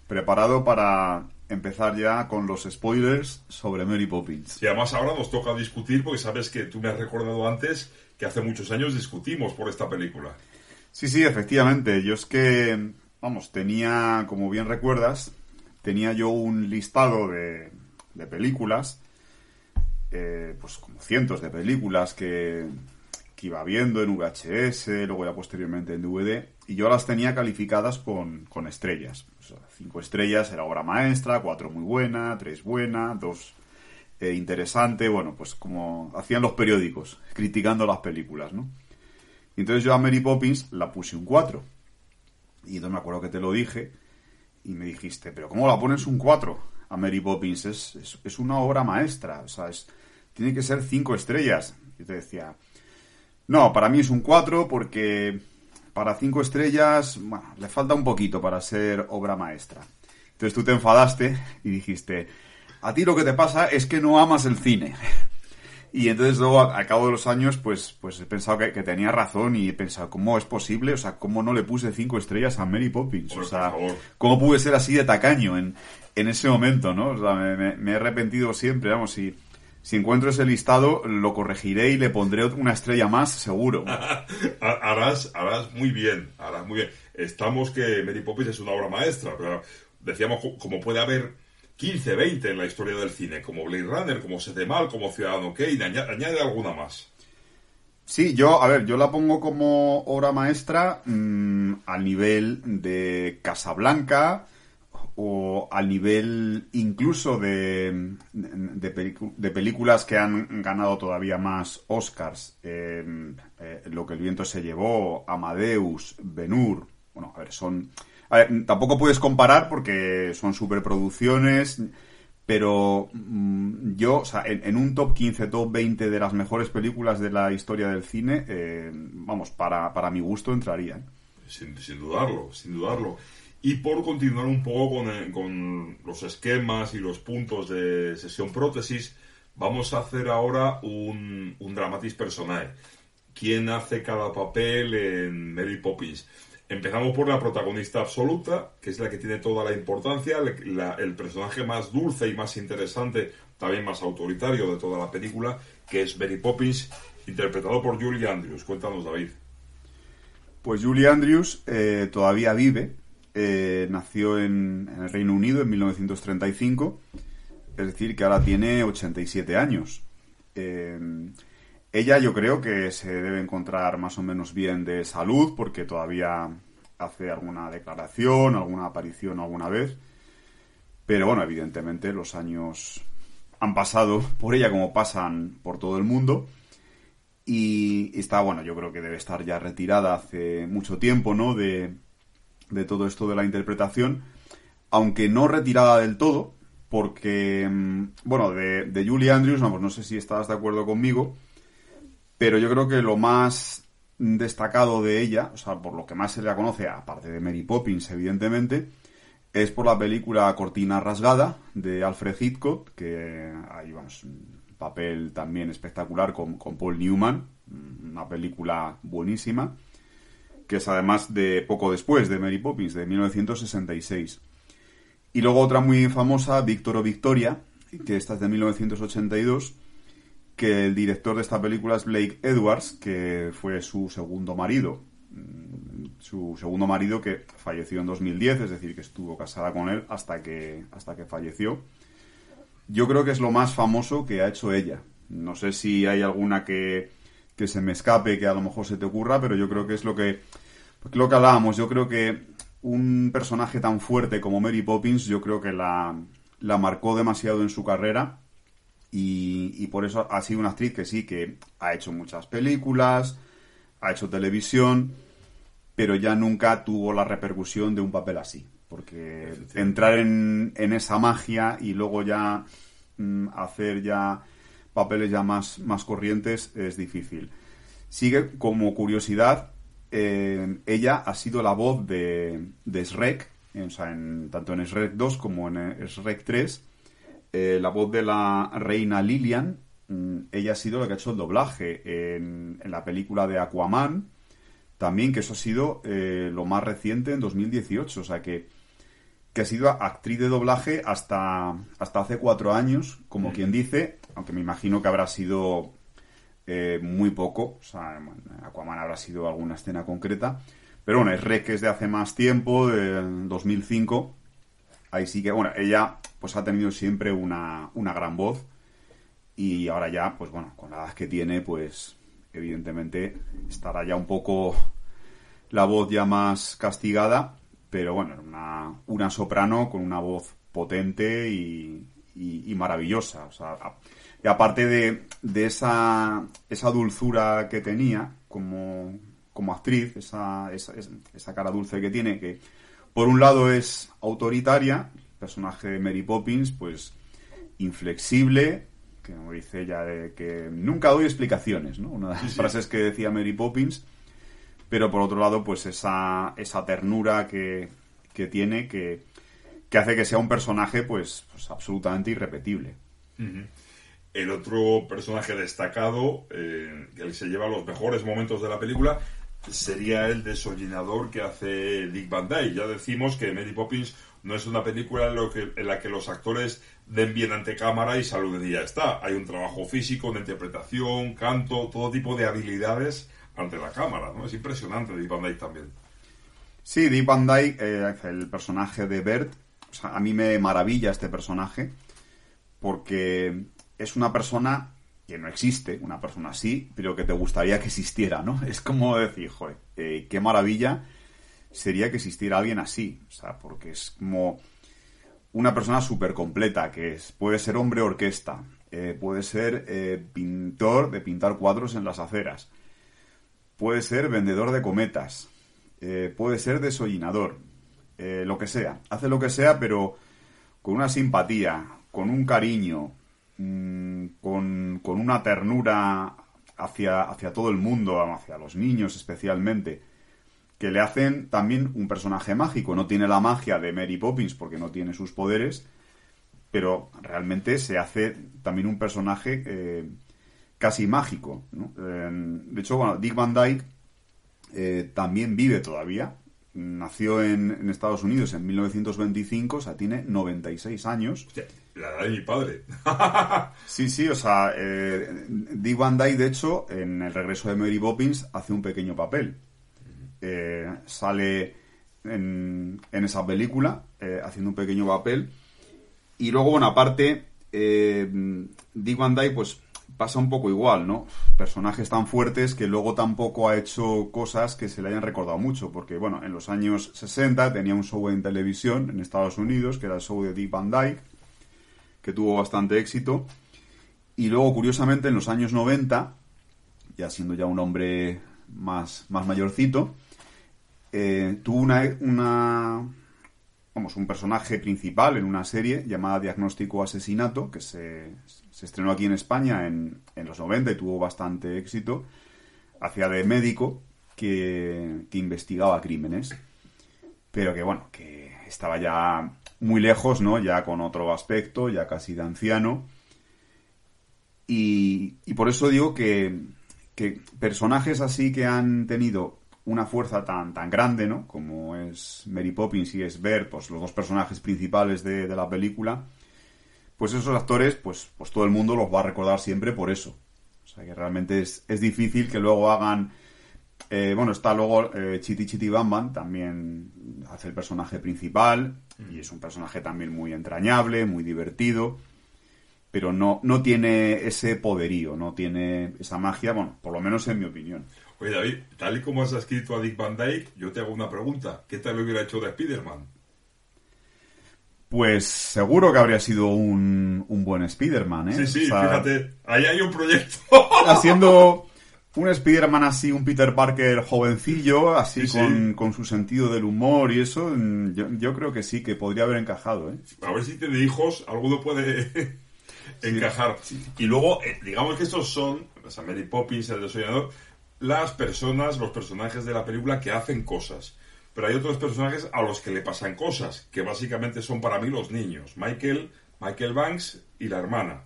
preparado para empezar ya con los spoilers sobre Mary Poppins. Y además ahora nos toca discutir, porque sabes que tú me has recordado antes que hace muchos años discutimos por esta película. Sí, sí, efectivamente. Yo es que, vamos, tenía, como bien recuerdas, tenía yo un listado de, de películas, eh, pues como cientos de películas que, que iba viendo en VHS, luego ya posteriormente en DVD, y yo las tenía calificadas con, con estrellas cinco estrellas era obra maestra, cuatro muy buena, tres buena, dos eh, interesante, bueno, pues como hacían los periódicos, criticando las películas, ¿no? Y entonces yo a Mary Poppins la puse un 4. Y entonces me acuerdo que te lo dije y me dijiste, pero ¿cómo la pones un 4 a Mary Poppins? Es, es, una obra maestra, o sea, es, tiene que ser cinco estrellas. Y te decía, no, para mí es un 4 porque para cinco estrellas, bueno, le falta un poquito para ser obra maestra. Entonces tú te enfadaste y dijiste, a ti lo que te pasa es que no amas el cine. Y entonces luego, al cabo de los años, pues, pues he pensado que, tenía razón y he pensado, ¿cómo es posible? O sea, ¿cómo no le puse cinco estrellas a Mary Poppins? o sea, ¿cómo pude ser así de tacaño en, en ese momento, no? O sea, me, me he arrepentido siempre, vamos, y si encuentro ese listado, lo corregiré y le pondré una estrella más, seguro. harás, harás muy bien, harás muy bien. Estamos que Mary Poppins es una obra maestra, pero decíamos como puede haber 15, 20 en la historia del cine, como Blade Runner, como Sete Mal, como Ciudadano Kane, añade, alguna más. Sí, yo, a ver, yo la pongo como obra maestra mm, al nivel de Casablanca o al nivel incluso de, de, películas que han ganado todavía más Oscars. Eh, lo que el viento se llevó, Amadeus, Benur. Bueno, a ver, son... tampoco puedes comparar porque son superproducciones, pero mm, yo, o sea, en, un top 15, top 20 de las mejores películas de la historia del cine, eh, vamos, para, para mi gusto entrarían. Sin dudarlo, sin dudarlo. Y por continuar un poco con, eh, con, los esquemas y los puntos de sesión prótesis, vamos a hacer ahora un, un dramatis personae. ¿Quién hace cada papel en Mary Poppins? Empezamos por la protagonista absoluta, que es la que tiene toda la importancia, el personaje más dulce y más interesante, también más autoritario de toda la película, que es Mary Poppins, interpretado por Julie Andrews. Cuéntanos, David. Pues Julie Andrews eh, todavía vive, eh, nació en, el Reino Unido en 1935, es decir, que ahora tiene 87 años. Eh, ella yo creo que se debe encontrar más o menos bien de salud porque todavía hace alguna declaración, alguna aparición alguna vez. Pero bueno, evidentemente los años han pasado por ella como pasan por todo el mundo. Y está, bueno, yo creo que debe estar ya retirada hace mucho tiempo, ¿no? De, de todo esto de la interpretación, aunque no retirada del todo, porque, mm, bueno, de, de Julie Andrews, no, sé si estás de acuerdo conmigo, pero yo creo que lo más destacado de ella, o sea, por lo que más se le conoce, aparte de Mary Poppins, evidentemente, es por la película Cortina Rasgada de Alfred Hitchcock, que hay, vamos, un papel también espectacular con, con Paul Newman, una película buenísima que es además de poco después de Mary Poppins, de 1966. Y luego otra muy famosa, Víctor o Victoria, que esta es de 1982, que el director de esta película es Blake Edwards, que fue su segundo marido. Mm, su segundo marido que falleció en 2010, es decir, que estuvo casada con él hasta que, hasta que falleció. Yo creo que es lo más famoso que ha hecho ella. No sé si hay alguna que, que se me escape, que a lo mejor se te ocurra, pero yo creo que es lo que, lo que hablábamos. Yo creo que un personaje tan fuerte como Mary Poppins, yo creo que la, la marcó demasiado en su carrera y, y, por eso ha sido una actriz que sí, que ha hecho muchas películas, ha hecho televisión, pero ya nunca tuvo la repercusión de un papel así. Porque entrar en, en esa magia y luego ya mm, hacer ya papeles ya más, más corrientes es difícil. Sigue como curiosidad, eh, ella ha sido la voz de, de Shrek, o sea, en, tanto en Shrek 2 como en Shrek 3. Eh, la voz de la reina Lilian, mm, ella ha sido la que ha hecho el doblaje en, en la película de Aquaman, también que eso ha sido eh, lo más reciente en 2018, o sea que, que ha sido actriz de doblaje hasta, hasta hace cuatro años, como mm. quien dice, aunque me imagino que habrá sido eh, muy poco, o sea, Aquaman habrá sido alguna escena concreta, pero bueno, es Rec es de hace más tiempo, del 2005, ahí sí que, bueno, ella pues ha tenido siempre una, una gran voz y ahora ya, pues bueno, con la edad que tiene, pues evidentemente estará ya un poco la voz ya más castigada, pero bueno, una, una soprano con una voz potente y, y, maravillosa. Y aparte de, de esa, esa dulzura que tenía como, como actriz, esa, esa, esa, cara dulce que tiene, que por un lado es autoritaria, el personaje de Mary Poppins, pues inflexible, que como dice ella, de que nunca doy explicaciones, ¿no? Una de las frases que decía Mary Poppins, pero por otro lado, pues esa, esa ternura que, que tiene, que, que hace que sea un personaje pues, pues absolutamente irrepetible. El otro personaje destacado, eh, que se lleva los mejores momentos de la película, sería el desollinador que hace Dick Van Dyke. Ya decimos que Mary Poppins no es una película en, la que los actores den bien ante cámara y saluden y ya está. Hay un trabajo físico, una interpretación, canto, todo tipo de habilidades ante la cámara. ¿no? Es impresionante Dick Van Dyke también. Sí, Dick Van Dyke, eh, el personaje de Bert, a mí me maravilla este personaje porque es una persona que no existe, una persona así, pero que te gustaría que existiera, ¿no? Es como decir, joder, eh, qué maravilla sería que existiera alguien así, o sea, porque es como una persona súper completa, que es, puede ser hombre orquesta, eh, puede ser eh, pintor de pintar cuadros en las aceras, puede ser vendedor de cometas, puede ser desollinador, lo que sea. Hace lo que sea, pero con una simpatía, con un cariño, mm, con, con, una ternura hacia, hacia todo el mundo, hacia los niños especialmente que le hacen también un personaje mágico. No tiene la magia de Mary Poppins porque no tiene sus poderes, pero realmente se hace también un personaje eh, casi mágico. de hecho, bueno, Dick Van Dyke eh, también vive todavía. Nació en, Estados Unidos en 1925, o sea, tiene 96 años. la edad de mi padre. sí, sí, o sea, eh, Dick Van Dyke, de hecho, en el regreso de Mary Poppins hace un pequeño papel. Eh, sale en, esa película eh, haciendo un pequeño papel. Y luego, bueno, aparte, eh, Dick Van Dyke, pues pasa un poco igual, ¿no? Personajes tan fuertes que luego tampoco ha hecho cosas que se le hayan recordado mucho, porque, bueno, en los años 60 tenía un show en televisión en Estados Unidos, que era el show de Dick Van Dyke, que tuvo bastante éxito. Y luego, curiosamente, en los años 90, ya siendo ya un hombre más, más mayorcito, eh, tuvo una, una, vamos, un personaje principal en una serie llamada Diagnóstico Asesinato, que se, estrenó aquí en España en, los 90 y tuvo bastante éxito. Hacía de médico que, investigaba crímenes, pero que bueno, que estaba ya muy lejos, ¿no? Ya con otro aspecto, ya casi de anciano. Y, y por eso digo que, que personajes así que han tenido una fuerza tan, tan grande, ¿no? Como es Mary Poppins y es Bert, pues los dos personajes principales de, la película, pues esos actores, pues, pues todo el mundo los va a recordar siempre por eso. O sea que realmente es, difícil que luego hagan... Eh, bueno, está luego eh, Chiti Chiti Bam también hace el personaje principal y es un personaje también muy entrañable, muy divertido, pero no, no tiene ese poderío, no tiene esa magia, bueno, por lo menos en mi opinión. Oye, David, tal y como has escrito a Dick Van Dyke, yo te hago una pregunta. ¿Qué tal lo hubiera hecho de Spider-Man? Pues seguro que habría sido un, buen Spider-Man, ¿eh? Sí, sí, fíjate, ahí hay un proyecto. haciendo un Spider-Man así, un Peter Parker jovencillo, así con, su sentido del humor y eso, mm, yo, creo que sí, que podría haber encajado, ¿eh? A ver si tiene hijos, alguno puede encajar. Y luego, eh, digamos que estos son, pues, Mary Poppins, el desollador, las personas, los personajes de la película que hacen cosas. Pero hay otros personajes a los que le pasan cosas, que básicamente son para mí los niños. Michael, Michael Banks y la hermana.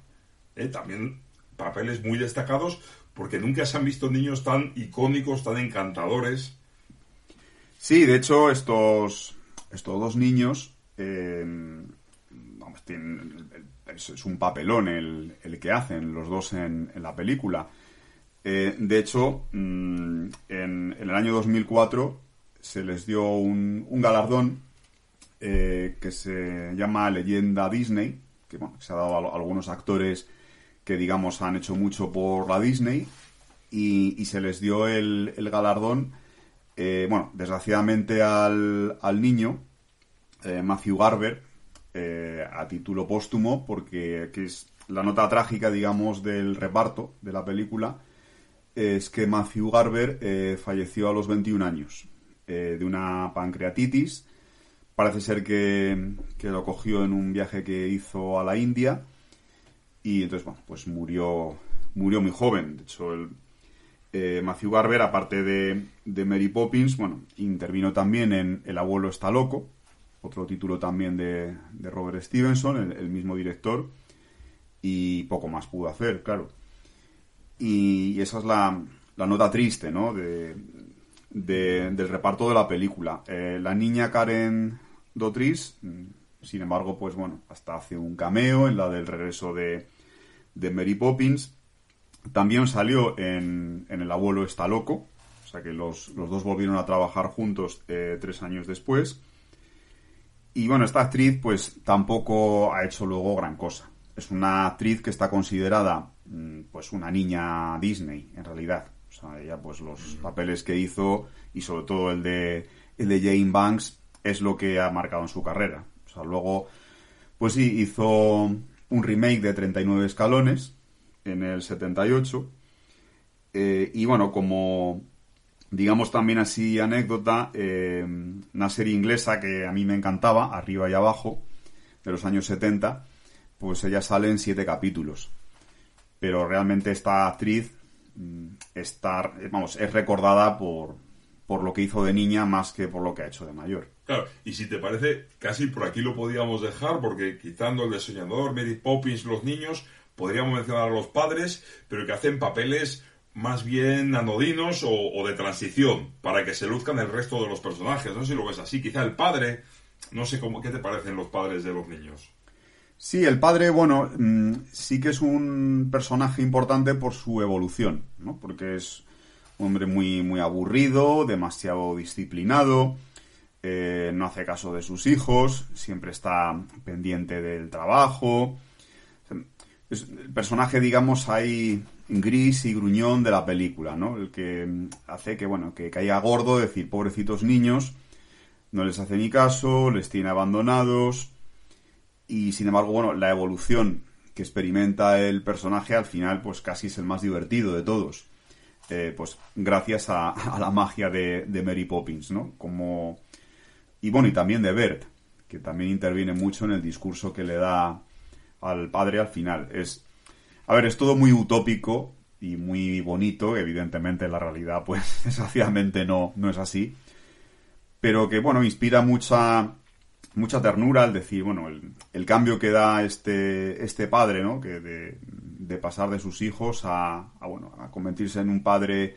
¿Eh? También papeles muy destacados porque nunca se han visto niños tan icónicos, tan encantadores. Sí, de hecho, estos, estos dos niños, eh, es, un papelón el, que hacen los dos en, en la película. Eh, de hecho, mm, en, el año 2004 se les dio un, galardón eh, que se llama Leyenda Disney, que se ha dado a, algunos actores que, digamos, han hecho mucho por la Disney, y, se les dio el, galardón, eh, bueno, desgraciadamente al, niño, Matthew Garber, a título póstumo, porque es la nota trágica, digamos, del reparto de la película, es que Matthew Garber eh, falleció a los 21 años eh, de una pancreatitis. Parece ser que, lo cogió en un viaje que hizo a la India y entonces, bueno, pues murió, murió muy joven. De hecho, el, eh, Matthew Garber, aparte de, Mary Poppins, bueno, intervino también en El abuelo está loco, otro título también de, Robert Stevenson, el mismo director, y poco más pudo hacer, claro. Y esa es la, nota triste, ¿no? De, del reparto de la película. Eh, la niña Karen Dotris, mm, sin embargo, pues bueno, hasta hace un cameo en la del regreso de, Mary Poppins. También salió en, El abuelo está loco, o sea que los, dos volvieron a trabajar juntos eh, tres años después. Y bueno, esta actriz pues tampoco ha hecho luego gran cosa. Es una actriz que está considerada Mm, pues una niña Disney, en realidad. O sea, ella, pues los papeles que hizo y sobre todo el de, el de Jane Banks es lo que ha marcado en su carrera. O sea, luego, Pues sí, hizo un remake de 39 escalones en el 78. Eh, y bueno, como digamos también así anécdota, eh, una serie inglesa que a mí me encantaba, arriba y abajo, de los años 70, pues ella sale en siete capítulos. Pero realmente esta actriz mm, está, vamos, es recordada por, por lo que hizo de niña más que por lo que ha hecho de mayor. Claro, y si te parece, casi por aquí lo podríamos dejar, porque quitando el diseñador, Mary Poppins, los niños, podríamos mencionar a los padres, pero que hacen papeles más bien anodinos o, de transición, para que se luzcan el resto de los personajes. No sé si lo ves así. Quizá el padre, no sé cómo, qué te parecen los padres de los niños. Sí, el padre, bueno, mm, sí que es un personaje importante por su evolución, ¿no? Porque es un hombre muy, muy aburrido, demasiado disciplinado, eh, no hace caso de sus hijos, siempre está pendiente del trabajo. el personaje, digamos, ahí gris y gruñón de la película, ¿no? El que hace que, bueno, que caiga gordo, decir, pobrecitos niños, no les hace ni caso, les tiene abandonados y, sin embargo, bueno, la evolución que experimenta el personaje al final, pues casi es el más divertido de todos. Eh, pues gracias a, la magia de, de, Mary Poppins, ¿no? Como... Y bueno, y también de Bert, que también interviene mucho en el discurso que le da al padre al final. Es a ver, es todo muy utópico y muy bonito, evidentemente la realidad pues desgraciadamente no, no es así, pero que bueno, inspira mucha mucha ternura al decir, bueno, el, cambio que da este, este padre, ¿no? Que de, pasar de sus hijos a, bueno, a convertirse en un padre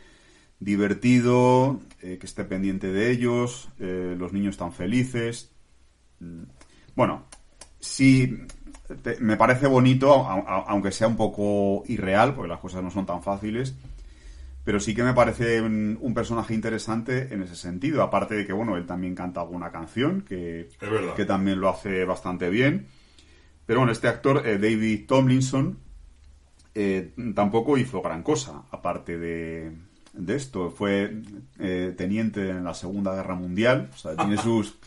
divertido, eh, que esté pendiente de ellos, eh, los niños están felices. Mm, bueno, sí, me parece bonito, aunque sea un poco irreal, porque las cosas no son tan fáciles, pero sí que me parece un, personaje interesante en ese sentido, aparte de que, bueno, él también canta alguna canción, que, que también lo hace bastante bien. Pero bueno, este actor, eh, David Tomlinson, eh, tampoco hizo gran cosa, aparte de, de esto. Fue eh, teniente en la Segunda Guerra Mundial, o sea, tiene sus,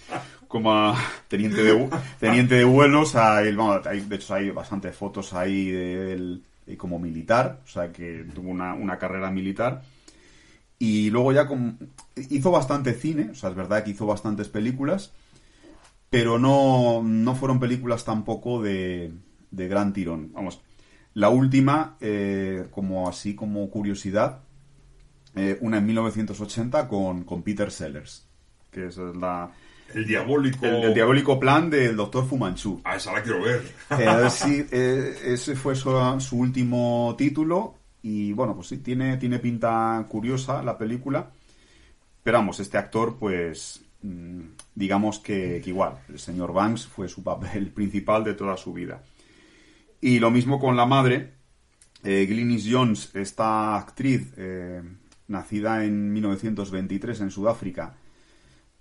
como teniente de, teniente de vuelos. Hay, de hecho, hay bastantes fotos ahí de él como militar, o sea, que tuvo una, carrera militar. Y luego ya hizo bastante cine, o sea, es verdad que hizo bastantes películas, pero no, no fueron películas tampoco de, de gran tirón. Vamos, la última, eh, como así como curiosidad, eh, una en 1980 con, con Peter Sellers, que es la, el diabólico... El, diabólico plan del doctor Fumanchu. Ah, esa la quiero ver. Eh, sí, eh, ese fue su, último título y bueno, pues sí, tiene, tiene pinta curiosa la película. Pero vamos, este actor pues mm, digamos que, igual, el señor Banks fue su papel principal de toda su vida. Y lo mismo con la madre, eh, Glynis Jones, esta actriz eh, nacida en 1923 en Sudáfrica,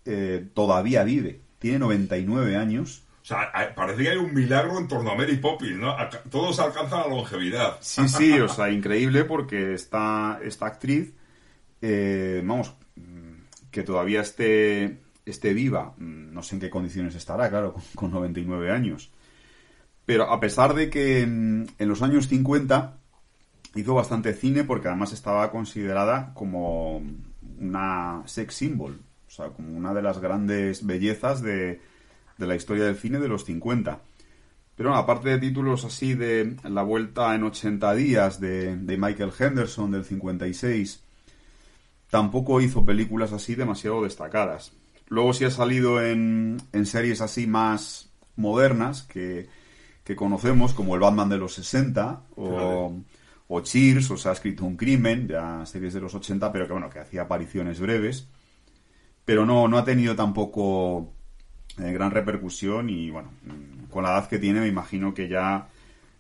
eh, todavía vive. Tiene 99 años. O sea, parece que hay un milagro en torno a Mary Poppins, ¿no? Todos alcanzan la longevidad. Sí, sí, o sea, increíble porque esta, esta actriz, eh, vamos, que todavía esté, esté viva, no sé en qué condiciones estará, claro, con, 99 años. Pero a pesar de que en, en los años 50 hizo bastante cine porque además estaba considerada como una sex symbol, sea, como una de las grandes bellezas de, la historia del cine de los 50. Pero aparte de títulos así de La Vuelta en 80 días de, Michael Henderson del 56, tampoco hizo películas así demasiado destacadas. Luego sí ha salido en, series así más modernas que, conocemos, como el Batman de los 60 o, o Cheers, o se ha escrito un crimen, ya series de los 80, pero que bueno, que hacía apariciones breves pero no, no ha tenido tampoco eh, gran repercusión y bueno, mm, con la edad que tiene me imagino que ya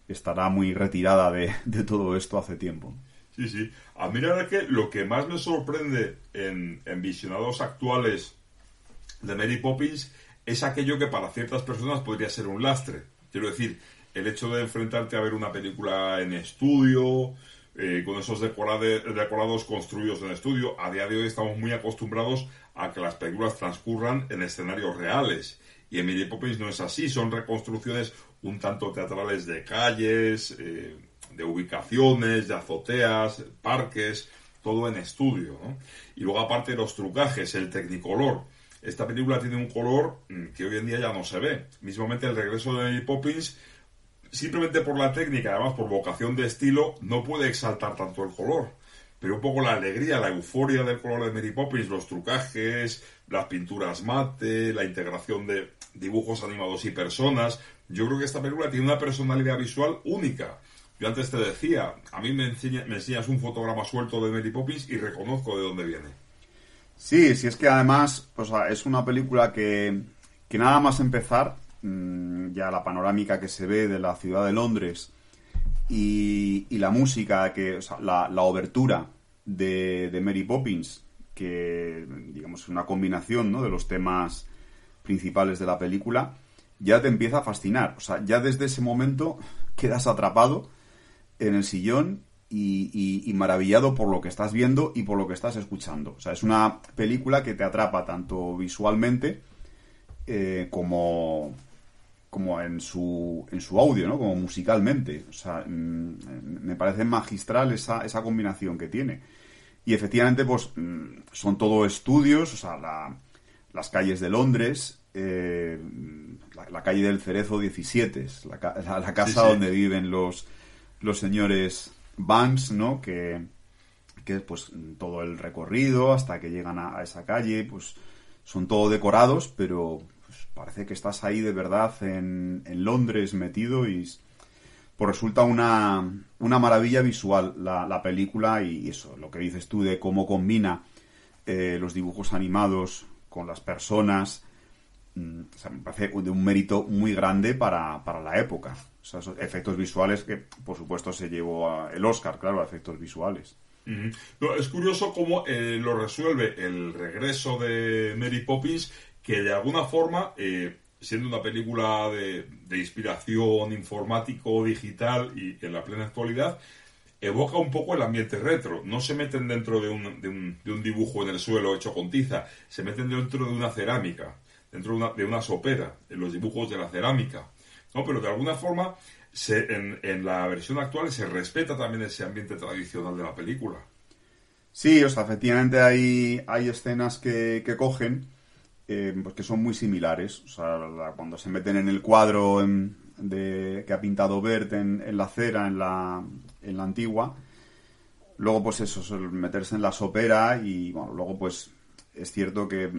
estará muy retirada de, todo esto hace tiempo. Sí, sí. A mí la verdad que lo que más me sorprende en, en visionados actuales de Mary Poppins es aquello que para ciertas personas podría ser un lastre. Quiero decir, el hecho de enfrentarte a ver una película en estudio, eh, con esos decorados construidos en estudio. A día de hoy estamos muy acostumbrados a que las películas transcurran en escenarios reales. Y en Mary Poppins no es así, son reconstrucciones un tanto teatrales de calles, eh, de ubicaciones, de azoteas, parques, todo en estudio. ¿no? Y luego aparte los trucajes, el tecnicolor. Esta película tiene un color mm, que hoy en día ya no se ve. Mismamente el regreso de Mary Poppins, simplemente por la técnica, además por vocación de estilo, no puede exaltar tanto el color. Pero un poco la alegría, la euforia del color de Mary Poppins, los trucajes, las pinturas mate, la integración de dibujos animados y personas. Yo creo que esta película tiene una personalidad visual única. Yo antes te decía, a mí me, enseñas un fotograma suelto de Mary Poppins y reconozco de dónde viene. Sí, sí es que además es una película que, que nada más empezar, mm, ya la panorámica que se ve de la ciudad de Londres y, la música, que, la, la obertura de, de, Mary Poppins, que digamos es una combinación ¿no? de los temas principales de la película, ya te empieza a fascinar. O sea, ya desde ese momento quedas atrapado en el sillón y, maravillado por lo que estás viendo y por lo que estás escuchando. O sea, es una película que te atrapa tanto visualmente eh, como, como en su, en su audio, ¿no? Como musicalmente. O sea, mm, me parece magistral esa, esa combinación que tiene. Y efectivamente, pues mm, son todo estudios, o sea, las calles de Londres, eh, la, calle del Cerezo 17, es la, casa donde viven los, los señores Banks, ¿no? Que, que pues todo el recorrido hasta que llegan a, esa calle, pues son todo decorados, pero parece que estás ahí de verdad en, en Londres metido y pues resulta una, una maravilla visual la, película y eso, lo que dices tú de cómo combina eh, los dibujos animados con las personas, mm, me parece de un mérito muy grande para, para la época. Esos efectos visuales que, por supuesto, se llevó el Oscar, claro, efectos visuales. es curioso cómo eh, lo resuelve el regreso de Mary Poppins, que de alguna forma, eh, siendo una película de, inspiración informático, digital y en la plena actualidad, evoca un poco el ambiente retro. No se meten dentro de un, de un, de un dibujo en el suelo hecho con tiza, se meten dentro de una cerámica, dentro de una, de una sopera, en los dibujos de la cerámica. ¿no? Pero de alguna forma, en, la versión actual se respeta también ese ambiente tradicional de la película. Sí, o sea, efectivamente hay, hay escenas que, cogen eh, pues que son muy similares. O sea, cuando se meten en el cuadro de, que ha pintado Bert en, la acera, en la, en la antigua, luego pues eso, meterse en la sopera y bueno, luego pues es cierto que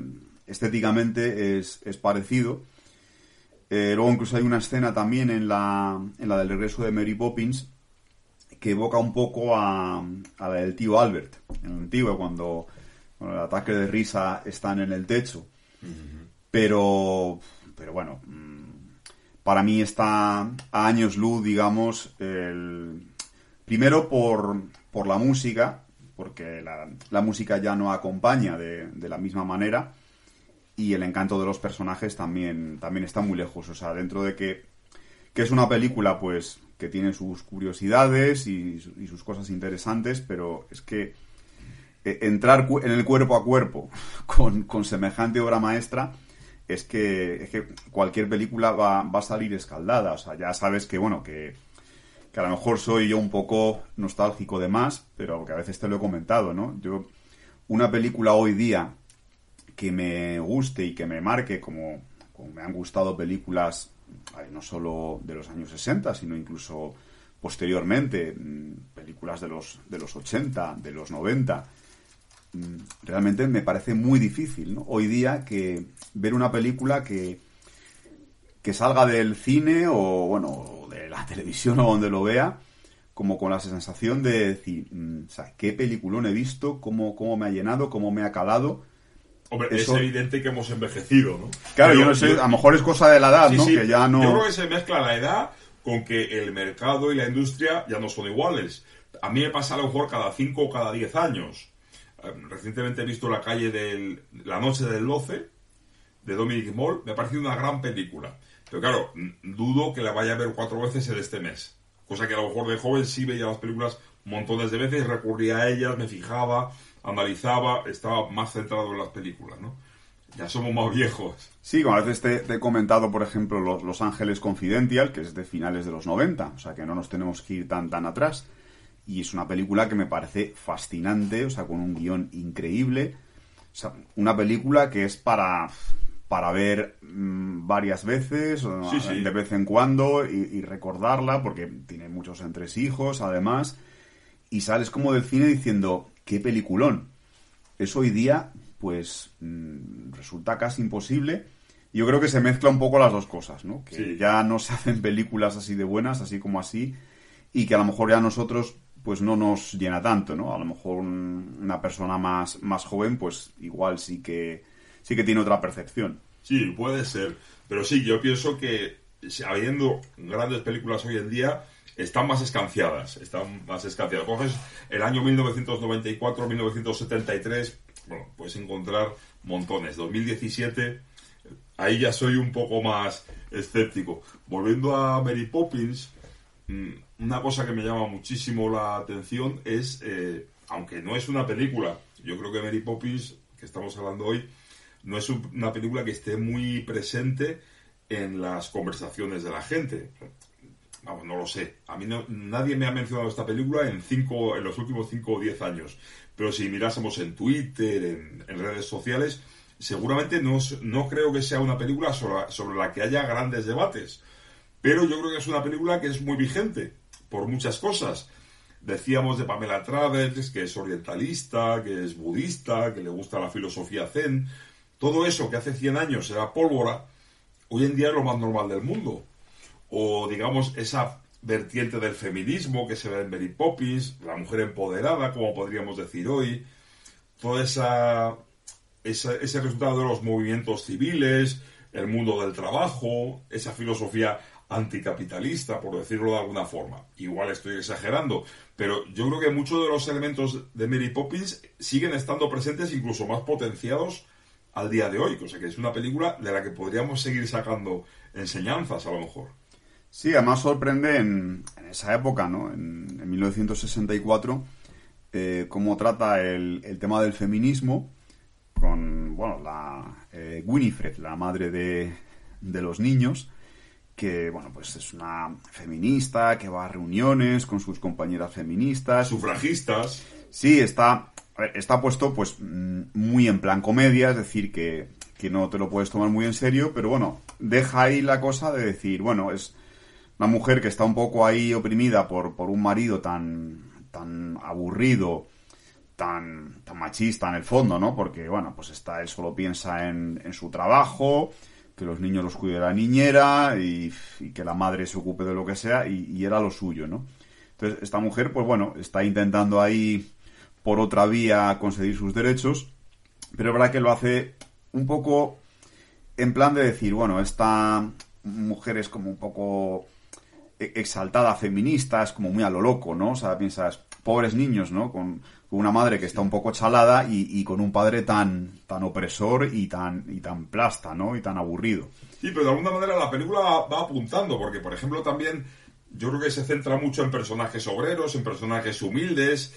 estéticamente es, es parecido eh, luego incluso hay una escena también en la, en la del regreso de Mary Poppins que evoca un poco a, a la del tío Albert, en el antiguo, cuando, el ataque de risa están en el techo. Pero, pero bueno, mm, para mí está a años luz, digamos, el, primero por, por la música, porque la, música ya no acompaña de, la misma manera y el encanto de los personajes también, también está muy lejos. O sea, dentro de que, es una película, pues, que tiene sus curiosidades y, sus cosas interesantes, pero es que entrar en el cuerpo a cuerpo con, semejante obra maestra es que, es que cualquier película va, va, a salir escaldada. O sea, ya sabes que, bueno, que, que a lo mejor soy yo un poco nostálgico de más, pero que a veces te lo he comentado, ¿no? Yo, una película hoy día que me guste y que me marque, como, me han gustado películas no solo de los años 60, sino incluso posteriormente, mm, películas de los, de los 80, de los 90, mm, realmente me parece muy difícil, Hoy día que ver una película que, que salga del cine o, bueno, de la televisión o donde lo vea, como con la sensación de decir, mm, ¿qué peliculón he visto? ¿Cómo, ¿Cómo me ha llenado? ¿Cómo me ha calado? Hombre, es evidente que hemos envejecido, ¿no? Claro, yo no sé, a lo mejor es cosa de la edad, ¿no? Que ya no... Yo creo que se mezcla la edad con que el mercado y la industria ya no son iguales. A mí me pasa a lo mejor cada 5 o cada 10 años. Recientemente he visto La calle de La noche del 12 de Dominic Moll. Me ha parecido una gran película. Pero claro, dudo que la vaya a ver cuatro veces en este mes. Cosa que a lo mejor de joven sí veía las películas montones de veces, recurría a ellas, me fijaba, analizaba, estaba más centrado en las películas, ¿no? Ya somos más viejos. Sí, como a veces te, he comentado, por ejemplo, los, los, Ángeles Confidential, que es de finales de los 90, o sea que no nos tenemos que ir tan, tan atrás. Y es una película que me parece fascinante, o sea, con un guion increíble. O sea, una película que es para, para ver mm, varias veces, de vez en cuando, y, recordarla, porque tiene muchos entresijos, además. Y sales como del cine diciendo, qué peliculón. Eso hoy día, pues, mm, resulta casi imposible. Yo creo que se mezcla un poco las dos cosas, ¿no? Que ya no se hacen películas así de buenas, así como así, y que a lo mejor ya nosotros pues no nos llena tanto, ¿no? A lo mejor una persona más, más joven, pues igual sí que, sí que tiene otra percepción. Sí, puede ser. Pero sí, yo pienso que habiendo grandes películas hoy en día, están más escanciadas. Están más escanciadas. Coges el año 1994, 1973, bueno, puedes encontrar montones. 2017, ahí ya soy un poco más escéptico. Volviendo a Mary Poppins, mm, una cosa que me llama muchísimo la atención es, eh, aunque no es una película, yo creo que Mary Poppins, que estamos hablando hoy, no es una película que esté muy presente en las conversaciones de la gente. Vamos, no lo sé. A mí nadie me ha mencionado esta película en, cinco, en los últimos 5 o 10 años. Pero si mirásemos en Twitter, en, redes sociales, seguramente no, no, creo que sea una película sobre, sobre la que haya grandes debates. Pero yo creo que es una película que es muy vigente por muchas cosas. Decíamos de Pamela Travers, que es orientalista, que es budista, que le gusta la filosofía zen. Todo eso que hace 100 años era pólvora, hoy en día es lo más normal del mundo. O digamos esa vertiente del feminismo que se ve en Mary Poppins, la mujer empoderada, como podríamos decir hoy, toda esa, ese resultado de los movimientos civiles, el mundo del trabajo, esa filosofía anticapitalista, por decirlo de alguna forma. Igual estoy exagerando, pero yo creo que muchos de los elementos de Mary Poppins siguen estando presentes, incluso más potenciados al día de hoy. O sea que es una película de la que podríamos seguir sacando enseñanzas a lo mejor. Sí, además sorprende en, esa época, ¿no? En, 1964, eh, cómo trata el, tema del feminismo con, bueno, la eh, Winifred, la madre de, de los niños, que, bueno, pues es una feminista, que va a reuniones con sus compañeras feministas. Sufragistas. Sí, está, está puesto pues mm, muy en plan comedia, es decir, que, que no te lo puedes tomar muy en serio, pero bueno, deja ahí la cosa de decir, bueno, es una mujer que está un poco ahí oprimida por, por un marido tan, tan aburrido, tan, tan machista en el fondo, ¿no? Porque, bueno, pues está, él solo piensa en, en su trabajo, que los niños los cuide la niñera y, que la madre se ocupe de lo que sea y, era lo suyo, ¿no? Entonces, esta mujer, pues bueno, está intentando ahí por otra vía conseguir sus derechos, pero es verdad que lo hace un poco en plan de decir, bueno, esta mujer es como un poco e-, exaltada feminista, es como muy a lo loco, ¿no? O sea, piensas, pobres niños, ¿no? Con, una madre que está un poco chalada y, con un padre tan, tan opresor y tan, y tan plasta, ¿no? Y tan aburrido. Sí, pero de alguna manera la película va apuntando, porque por ejemplo también yo creo que se centra mucho en personajes obreros, en personajes humildes,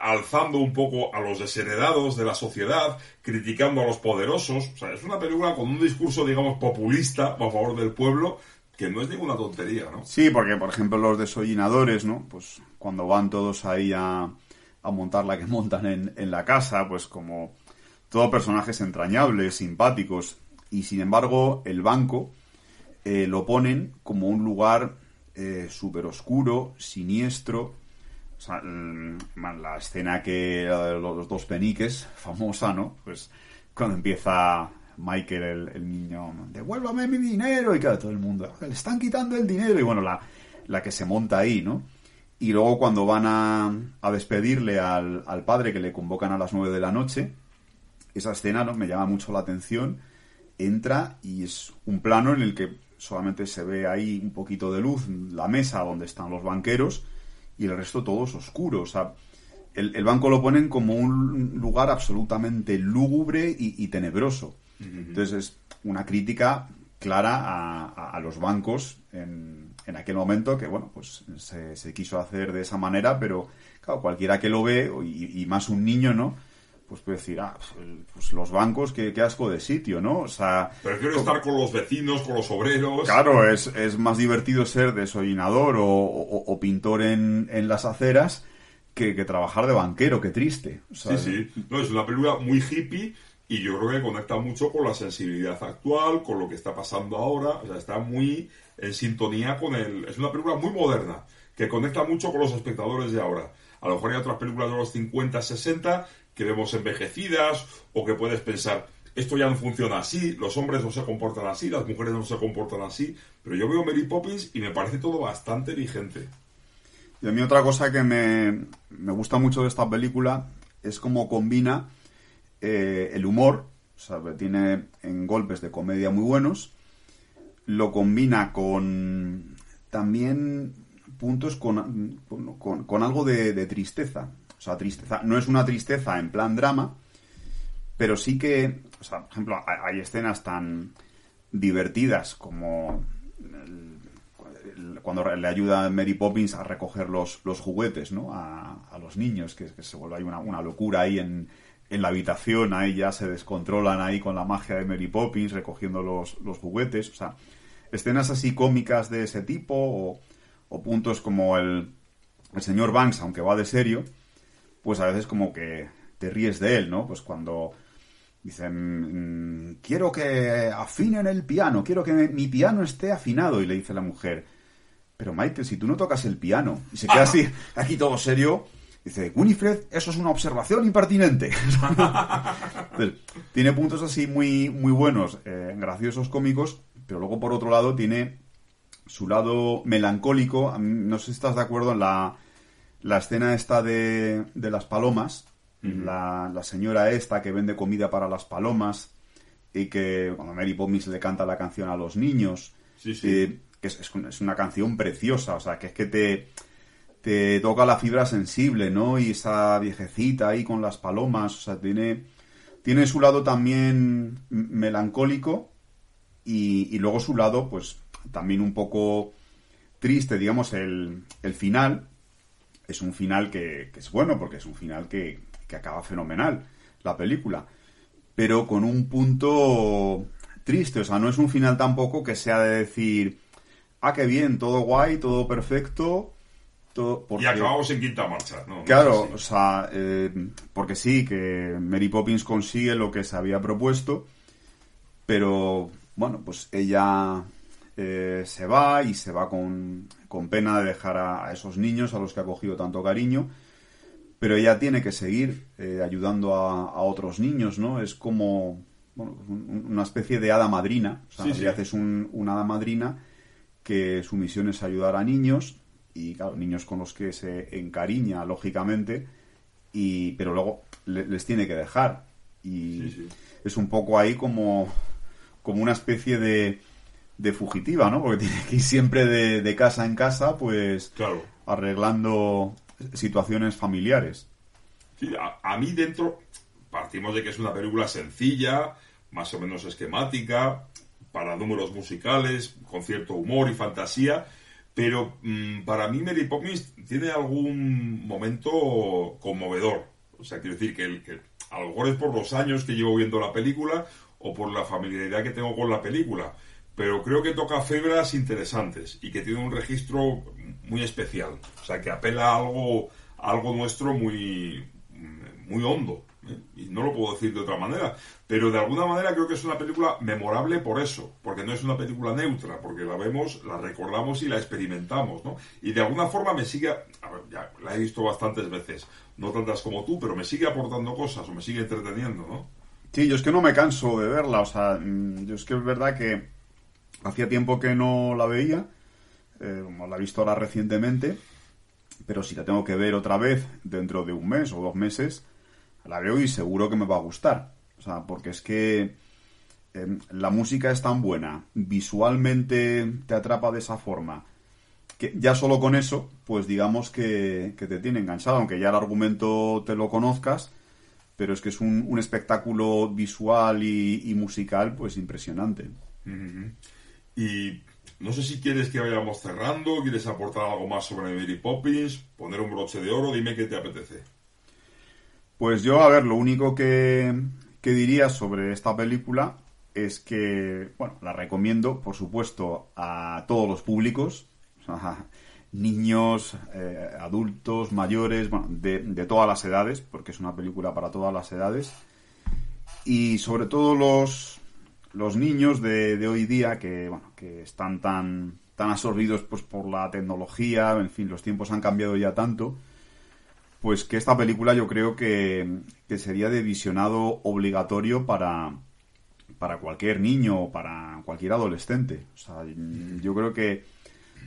alzando un poco a los desheredados de la sociedad, criticando a los poderosos. O sea, es una película con un discurso, digamos, populista a favor del pueblo, que no es ninguna tontería, ¿no? Sí, porque, por ejemplo, los desollinadores, ¿no? Pues cuando van todos ahí a, a montar la que montan en, en la casa, pues como todos personajes entrañables, simpáticos, y sin embargo el banco eh, lo ponen como un lugar eh, súper oscuro, siniestro. O sea, la escena que los dos peniques, famosa, ¿no? Pues cuando empieza Michael, el, niño, devuélvame mi dinero, y claro, todo el mundo, le están quitando el dinero, y bueno, la, la que se monta ahí, ¿no? Y luego cuando van a, despedirle al, padre que le convocan a las nueve de la noche, esa escena ¿no? me llama mucho la atención. Entra y es un plano en el que solamente se ve ahí un poquito de luz, la mesa donde están los banqueros y el resto todo es oscuro. O sea, el, banco lo ponen como un lugar absolutamente lúgubre y, tenebroso. Entonces es una crítica clara a, los bancos en, en, aquel momento que, bueno, pues se, quiso hacer de esa manera, pero claro, cualquiera que lo ve, y, más un niño, ¿no? pues puede decir, ah, pues los bancos, qué, asco de sitio, ¿no? O sea... Prefiero estar con los vecinos, con los obreros. Claro, es, es más divertido ser desollinador o, o, pintor en, en, las aceras que, que, trabajar de banquero, qué triste. sí, sí. No, es una película muy hippie y yo creo que conecta mucho con la sensibilidad actual, con lo que está pasando ahora. O sea, está muy en sintonía con el... Es una película muy moderna, que conecta mucho con los espectadores de ahora. A lo mejor hay otras películas de los 50, 60 que vemos envejecidas o que puedes pensar, esto ya no funciona así, los hombres no se comportan así, las mujeres no se comportan así, pero yo veo Mary Poppins y me parece todo bastante vigente. Y a mí otra cosa que me, gusta mucho de esta película es cómo combina eh, el humor, o sea, tiene en golpes de comedia muy buenos, lo combina con también puntos con, con, algo de, tristeza. O sea, tristeza. No es una tristeza en plan drama, pero sí que, o sea, por ejemplo, hay, escenas tan divertidas como cuando le ayuda a Mary Poppins a recoger los, los juguetes, ¿no? A, los niños, que, se vuelve ahí una, locura ahí en, la habitación, ahí ya se descontrolan ahí con la magia de Mary Poppins recogiendo los, los juguetes, o sea, escenas así cómicas de ese tipo o, o puntos como el, el señor Banks, aunque va de serio, pues a veces como que te ríes de él, ¿no? Pues cuando dicen, mm, quiero que afinen el piano, quiero que mi piano esté afinado, y le dice la mujer, pero Michael, si tú no tocas el piano, y se queda así, aquí todo serio, dice, Winifred, eso es una observación impertinente. tiene puntos así muy, muy buenos, eh, graciosos, cómicos, pero luego por otro lado tiene su lado melancólico, no sé si estás de acuerdo en la la escena esta de, de las palomas, la, la, señora esta que vende comida para las palomas y que cuando Mary Poppins le canta la canción a los niños, eh, que es, es, una canción preciosa, o sea, que es que te, te toca la fibra sensible, ¿no? Y esa viejecita ahí con las palomas, o sea, tiene, tiene su lado también melancólico y, y luego su lado, pues, también un poco triste, digamos, el, el final, es un final que, es bueno, porque es un final que, acaba fenomenal, la película. Pero con un punto triste, o sea, no es un final tampoco que sea de decir, ah, qué bien, todo guay, todo perfecto. Y acabamos en quinta marcha, ¿no? Claro, o sea, eh, porque sí, que Mary Poppins consigue lo que se había propuesto, pero bueno, pues ella eh, se va y se va con, pena de dejar a, esos niños a los que ha cogido tanto cariño, pero ella tiene que seguir eh, ayudando a, otros niños, ¿no? Es como una especie de hada madrina, o sea, haces un, una hada madrina que su misión es ayudar a niños y, claro, niños con los que se encariña, lógicamente, y, pero luego les tiene que dejar. Y es un poco ahí como, como una especie de de fugitiva, ¿no? Porque tiene que ir siempre de, casa en casa, pues claro. arreglando situaciones familiares. Sí, a, mí dentro partimos de que es una película sencilla, más o menos esquemática, para números musicales, con cierto humor y fantasía, pero mm, para mí Mary Poppins tiene algún momento conmovedor. O sea, quiero decir que, que a lo mejor es por los años que llevo viendo la película o por la familiaridad que tengo con la película pero creo que toca fibras interesantes y que tiene un registro muy especial. O sea, que apela a algo, algo nuestro muy, muy hondo. Y no lo puedo decir de otra manera. Pero de alguna manera creo que es una película memorable por eso. Porque no es una película neutra. Porque la vemos, la recordamos y la experimentamos. ¿no? Y de alguna forma me sigue... A ver, ya la he visto bastantes veces. No tantas como tú, pero me sigue aportando cosas o me sigue entreteniendo, ¿no? Sí, yo es que no me canso de verla. O sea, mm, yo es que es verdad que Hacía tiempo que no la veía, eh, la he visto ahora recientemente, pero si la tengo que ver otra vez dentro de un mes o dos meses, la veo y seguro que me va a gustar. O sea, porque es que em, la música es tan buena, visualmente te atrapa de esa forma, que ya solo con eso, pues digamos que, te tiene enganchado, aunque ya el argumento te lo conozcas, pero es que es un, espectáculo visual y, musical pues impresionante. Y no sé si quieres que vayamos cerrando, quieres aportar algo más sobre Mary Poppins, poner un broche de oro, dime qué te apetece. Pues yo, a ver, lo único que, que diría sobre esta película es que, bueno, la recomiendo, por supuesto, a todos los públicos, niños, eh, adultos, mayores, bueno, de, de, todas las edades, porque es una película para todas las edades. Y sobre todo los, los niños de, de hoy día que, bueno, que están tan, tan absorbidos pues, por la tecnología, en fin, los tiempos han cambiado ya tanto, pues que esta película yo creo que, que sería de visionado obligatorio para, para cualquier niño o para cualquier adolescente. O sea, yo creo que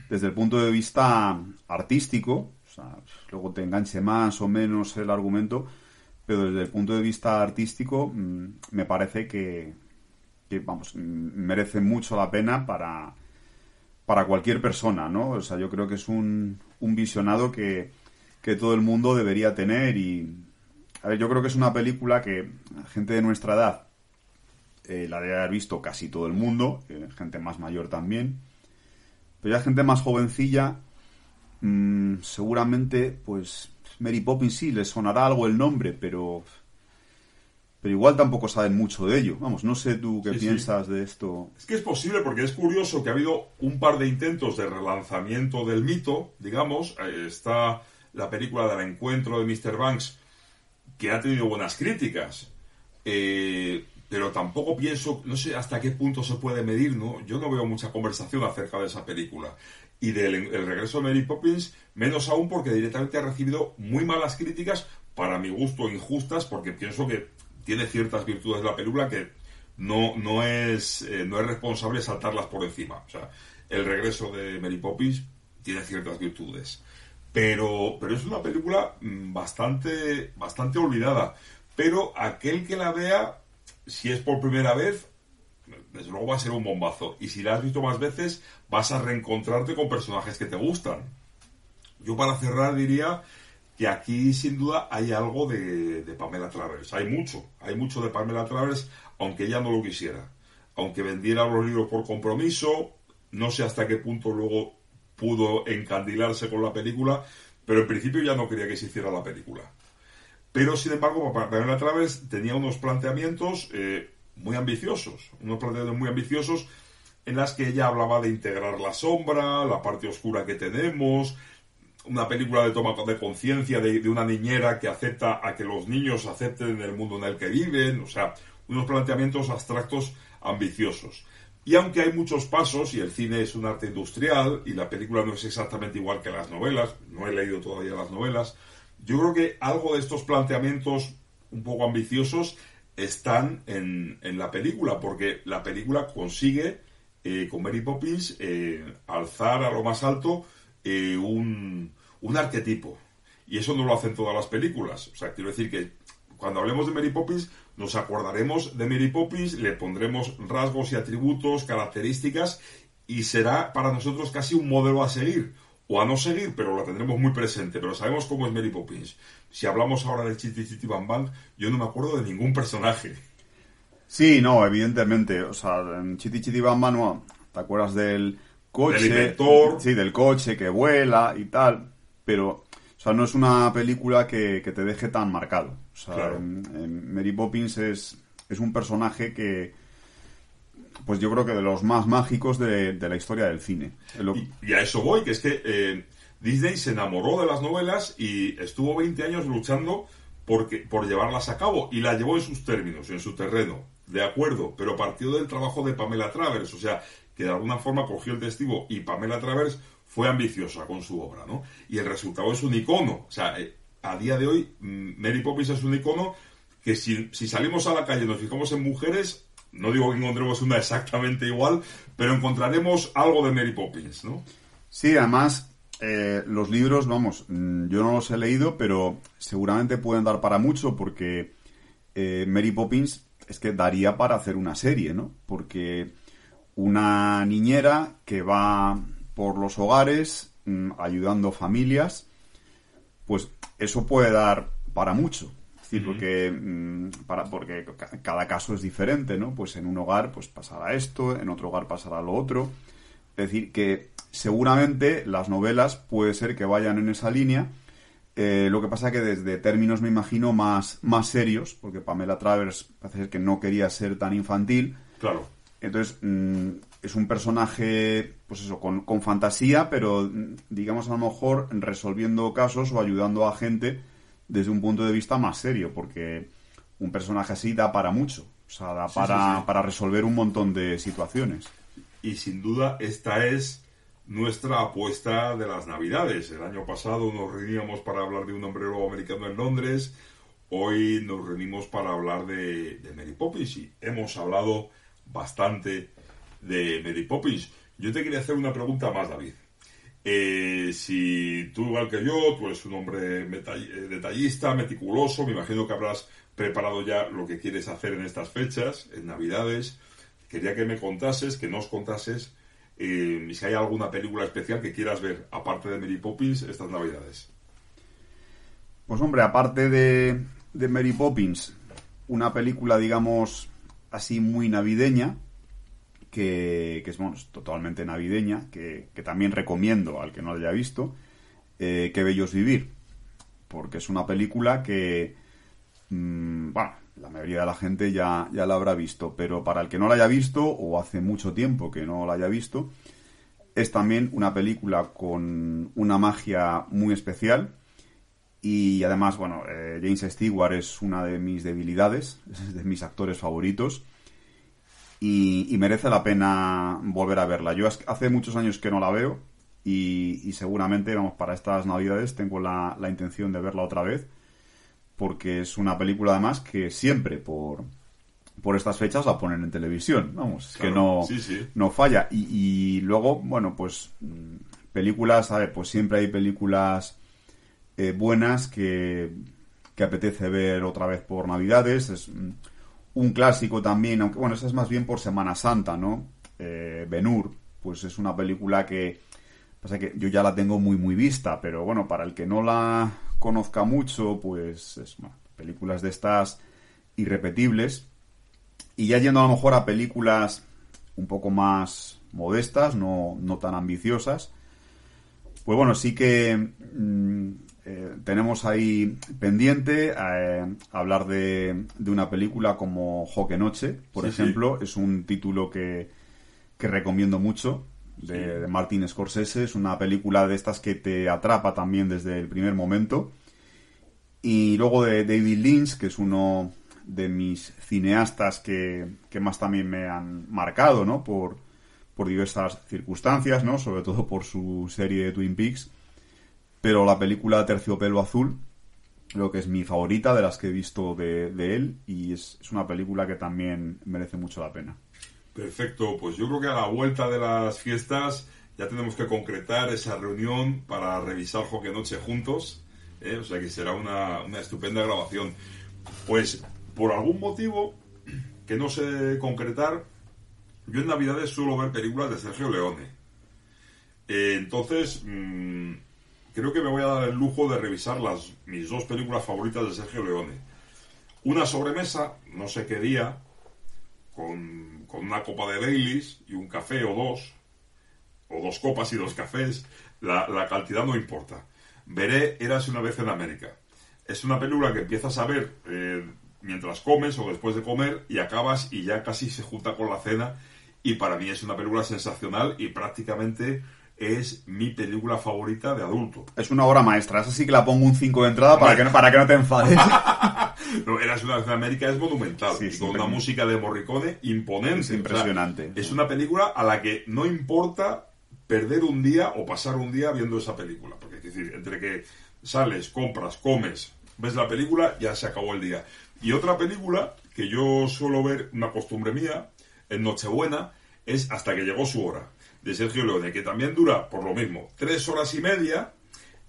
desde el punto de vista artístico, luego te enganche más o menos el argumento, pero desde el punto de vista artístico mm, me parece que, que vamos, merece mucho la pena para, para cualquier persona, ¿no? O sea, yo creo que es un, un visionado que, que todo el mundo debería tener y, a ver, yo creo que es una película que gente de nuestra edad eh, la debe haber visto casi todo el mundo, eh, gente más mayor también. Pero ya gente más jovencilla, mmm, seguramente, pues Mary Poppins sí, les sonará algo el nombre, pero pero igual tampoco saben mucho de ello. Vamos, no sé tú qué Sí, sí. piensas de esto. Es que es posible porque es curioso que ha habido un par de intentos de relanzamiento del mito, digamos. Eh, Está la película del encuentro de Mr. Banks, que ha tenido buenas críticas. Eh, pero tampoco pienso, no sé hasta qué punto se puede medir, ¿no? Yo no veo mucha conversación acerca de esa película. Y del el regreso de Mary Poppins, menos aún porque directamente ha recibido muy malas críticas, para mi gusto injustas, porque pienso que tiene ciertas virtudes la película que no, no, es, eh, no es responsable saltarlas por encima. O sea, el regreso de Mary Poppins tiene ciertas virtudes. Pero, pero es una película mm, bastante, bastante olvidada. Pero aquel que la vea, si es por primera vez, desde luego va a ser un bombazo. Y si la has visto más veces, vas a reencontrarte con personajes que te gustan. Yo para cerrar diría que aquí sin duda hay algo de, de Pamela Travers. Hay mucho, hay mucho de Pamela Travers, aunque ella no lo quisiera. Aunque vendiera los libros por compromiso, no sé hasta qué punto luego pudo encandilarse con la película, pero en principio ya no quería que se hiciera la película. Pero sin embargo, Pamela Travers tenía unos planteamientos eh, muy ambiciosos, unos planteamientos muy ambiciosos en las que ella hablaba de integrar la sombra, la parte oscura que tenemos, una película de toma de conciencia de, de, una niñera que acepta a que los niños acepten el mundo en el que viven, o sea, unos planteamientos abstractos ambiciosos. Y aunque hay muchos pasos, y el cine es un arte industrial, y la película no es exactamente igual que las novelas, no he leído todavía las novelas, yo creo que algo de estos planteamientos un poco ambiciosos están en, en la película, porque la película consigue, eh, con Mary Poppins, eh, alzar a lo más alto eh, un, un arquetipo. Y eso no lo hacen todas las películas. O sea, quiero decir que cuando hablemos de Mary Poppins, nos acordaremos de Mary Poppins, le pondremos rasgos y atributos, características, y será para nosotros casi un modelo a seguir. O a no seguir, pero la tendremos muy presente. Pero sabemos cómo es Mary Poppins. Si hablamos ahora de Chitty Chitty Bang Bang, yo no me acuerdo de ningún personaje. Sí, no, evidentemente. O sea, en Chitty Chitty Bang Bang, no, ¿te acuerdas del coche? Del inventor. Sí, del coche que vuela y tal. Pero, o sea, no es una película que, que te deje tan marcado. O sea, Claro. en- en Mary Poppins es, es un personaje que, pues yo creo que de los más mágicos de, de la historia del cine. Lo- Y, y a eso voy, que es que eh, Disney se enamoró de las novelas y estuvo 20 años luchando porque, por llevarlas a cabo y la llevó en sus términos, en su terreno, de acuerdo, pero partió del trabajo de Pamela Travers, o sea, que de alguna forma cogió el testigo y Pamela Travers fue ambiciosa con su obra, ¿no? Y el resultado es un icono, o sea, eh, a día de hoy mm, Mary Poppins es un icono que si, salimos a la calle y nos fijamos en mujeres, no digo que encontremos una exactamente igual, pero encontraremos algo de Mary Poppins, ¿no? Sí, además, eh, los libros, vamos, mm, yo no los he leído, pero seguramente pueden dar para mucho porque eh, Mary Poppins es que daría para hacer una serie, ¿no? Porque una niñera que va por los hogares mm, ayudando familias, pues eso puede dar para mucho. Es decir, porque, mm, para, porque ca- cada caso es diferente, ¿no? Pues en un hogar pues pasará esto, en otro hogar pasará lo otro. Es decir, que seguramente las novelas puede ser que vayan en esa línea, Eh, lo que pasa que desde términos, me imagino, más, más serios, porque Pamela Travers parece ser que no quería ser tan infantil. Claro. Entonces, mm, es un personaje, pues eso, con, con fantasía, pero digamos a lo mejor resolviendo casos o ayudando a gente desde un punto de vista más serio, porque un personaje así da para mucho. O sea, da Sí, para, sí, sí. para resolver un montón de situaciones. Y sin duda esta es nuestra apuesta de las Navidades. El año pasado nos reuníamos para hablar de un hombrero americano en Londres. Hoy nos reunimos para hablar de, de Mary Poppins y hemos hablado bastante de Mary Poppins. Yo te quería hacer una pregunta más, David. Eh, si tú, igual que yo, tú eres un hombre eh, detallista, meticuloso, me imagino que habrás preparado ya lo que quieres hacer en estas fechas, en Navidades. Quería que me contases, que nos contases, eh, si hay alguna película especial que quieras ver, aparte de Mary Poppins, estas Navidades. Pues hombre, aparte de, de Mary Poppins, una película, digamos, así muy navideña, que, es, bueno, totalmente navideña, que, también recomiendo al que no la haya visto, eh, Que Bellos Vivir, porque es una película que, mm, bueno, la mayoría de la gente ya, ya la habrá visto, pero para el que no la haya visto, o hace mucho tiempo que no la haya visto, es también una película con una magia muy especial, y además, bueno, eh, James Stewart es una de mis debilidades, es de mis actores favoritos. Y, y merece la pena volver a verla. Yo hace muchos años que no la veo y, y seguramente, vamos, para estas navidades tengo la, la intención de verla otra vez porque es una película además que siempre por, por estas fechas la ponen en televisión. Vamos, es que no, sí, sí. no falla. Y, y luego, bueno, pues mm, películas, a ver, pues siempre hay películas eh, buenas que, que apetece ver otra vez por Navidades. Es mm, un clásico también, aunque bueno, esa es más bien por Semana Santa, ¿no? Eh, Ben-Hur, pues es una película que pasa que yo ya la tengo muy muy vista, pero bueno, para el que no la conozca mucho, pues es bueno, películas de estas irrepetibles. Y ya yendo a lo mejor a películas un poco más modestas, no, no tan ambiciosas, pues bueno, sí que mm, eh, tenemos ahí pendiente eh, hablar de, de una película como Joque Noche, por Sí, sí. ejemplo. Es un título que, que recomiendo mucho, de, Sí. de Martin Scorsese. Es una película de estas que te atrapa también desde el primer momento. Y luego de David Lynch, que es uno de mis cineastas que, que más también me han marcado, ¿no? Por, por diversas circunstancias, ¿no? Sobre todo por su serie de Twin Peaks. Pero la película Terciopelo Azul, creo que es mi favorita de las que he visto de, él y es, es una película que también merece mucho la pena. Perfecto, pues yo creo que a la vuelta de las fiestas ya tenemos que concretar esa reunión para revisar Joque Noche juntos, ¿eh? o sea que será una, una estupenda grabación. Pues por algún motivo que no sé concretar, yo en Navidades suelo ver películas de Sergio Leone. Eh, entonces, mm, creo que me voy a dar el lujo de revisar las, mis dos películas favoritas de Sergio Leone. Una sobremesa, no sé qué día, con, con una copa de Baileys y un café o dos, o dos copas y dos cafés, la, la cantidad no importa. Veré Eras una vez en América. Es una película que empiezas a ver eh, mientras comes o después de comer y acabas y ya casi se junta con la cena y para mí es una película sensacional y prácticamente es mi película favorita de adulto. Es una obra maestra, esa sí que la pongo un 5 de entrada para que, no- para que no te enfades. No, Eras una vez en América es monumental Sí, y sí, con una música de Morricone imponente. Es O sea, impresionante. es una película a la que no importa perder un día o pasar un día viendo esa película. Porque es decir, entre que sales, compras, comes, ves la película, ya se acabó el día. Y otra película que yo suelo ver, una costumbre mía, en Nochebuena, es Hasta que llegó su hora, de Sergio Leone, que también dura, por lo mismo, tres horas y media.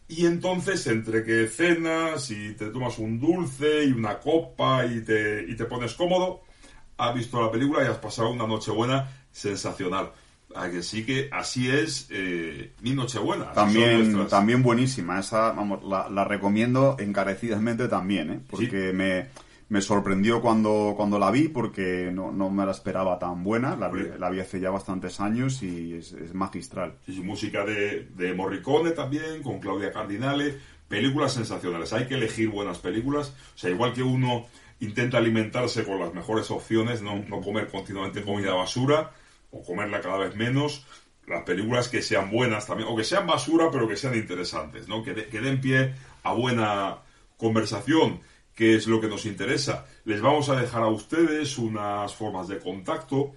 Y entonces, entre que cenas y te tomas un dulce y una copa y te, y te pones cómodo, has visto la película y has pasado una Nochebuena sensacional. A que sí que así es eh, mi Nochebuena. También, también buenísima, esa, vamos, la, la recomiendo encarecidamente también, ¿eh? Porque me, me sorprendió cuando, cuando la vi, porque no, no me la esperaba tan buena, la la vi hace ya bastantes años y es, es magistral. Sí, sí, música de, de Morricone también, con Claudia Cardinale. películas sensacionales. Hay que elegir buenas películas. O sea, igual que uno intenta alimentarse con las mejores opciones, no, no comer continuamente comida basura o comerla cada vez menos. Las películas que sean buenas también, o que sean basura, pero que sean interesantes, ¿no? Que, que den pie a buena conversación, que es lo que nos interesa. Les vamos a dejar a ustedes unas formas de contacto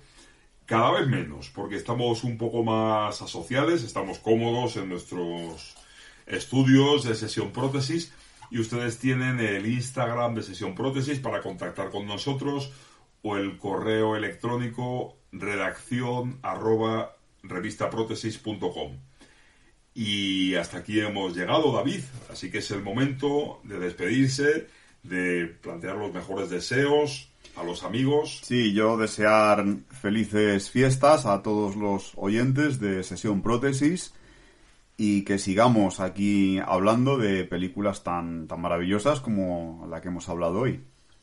cada vez menos, porque estamos un poco más asociales, estamos cómodos en nuestros estudios de sesión prótesis y ustedes tienen el Instagram de sesión prótesis para contactar con nosotros o el correo electrónico redacción arroba revistaprotesis.com. Y hasta aquí hemos llegado, David, así que es el momento de despedirse, de plantear los mejores deseos, a los amigos. Sí, yo desear felices fiestas a todos los oyentes de Sesión Prótesis y que sigamos aquí hablando de películas tan, tan maravillosas como la que hemos hablado hoy.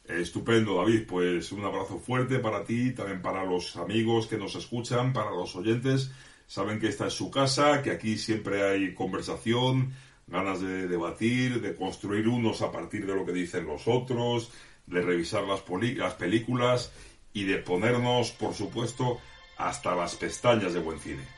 Estupendo, David. Pues un abrazo fuerte para ti, también para los amigos que nos escuchan, para los oyentes. Saben que esta es su casa, que aquí siempre hay conversación, ganas de debatir, de construir unos a partir de lo que dicen los otros, de revisar las, las películas y de ponernos, por supuesto, hasta las pestañas de buen cine.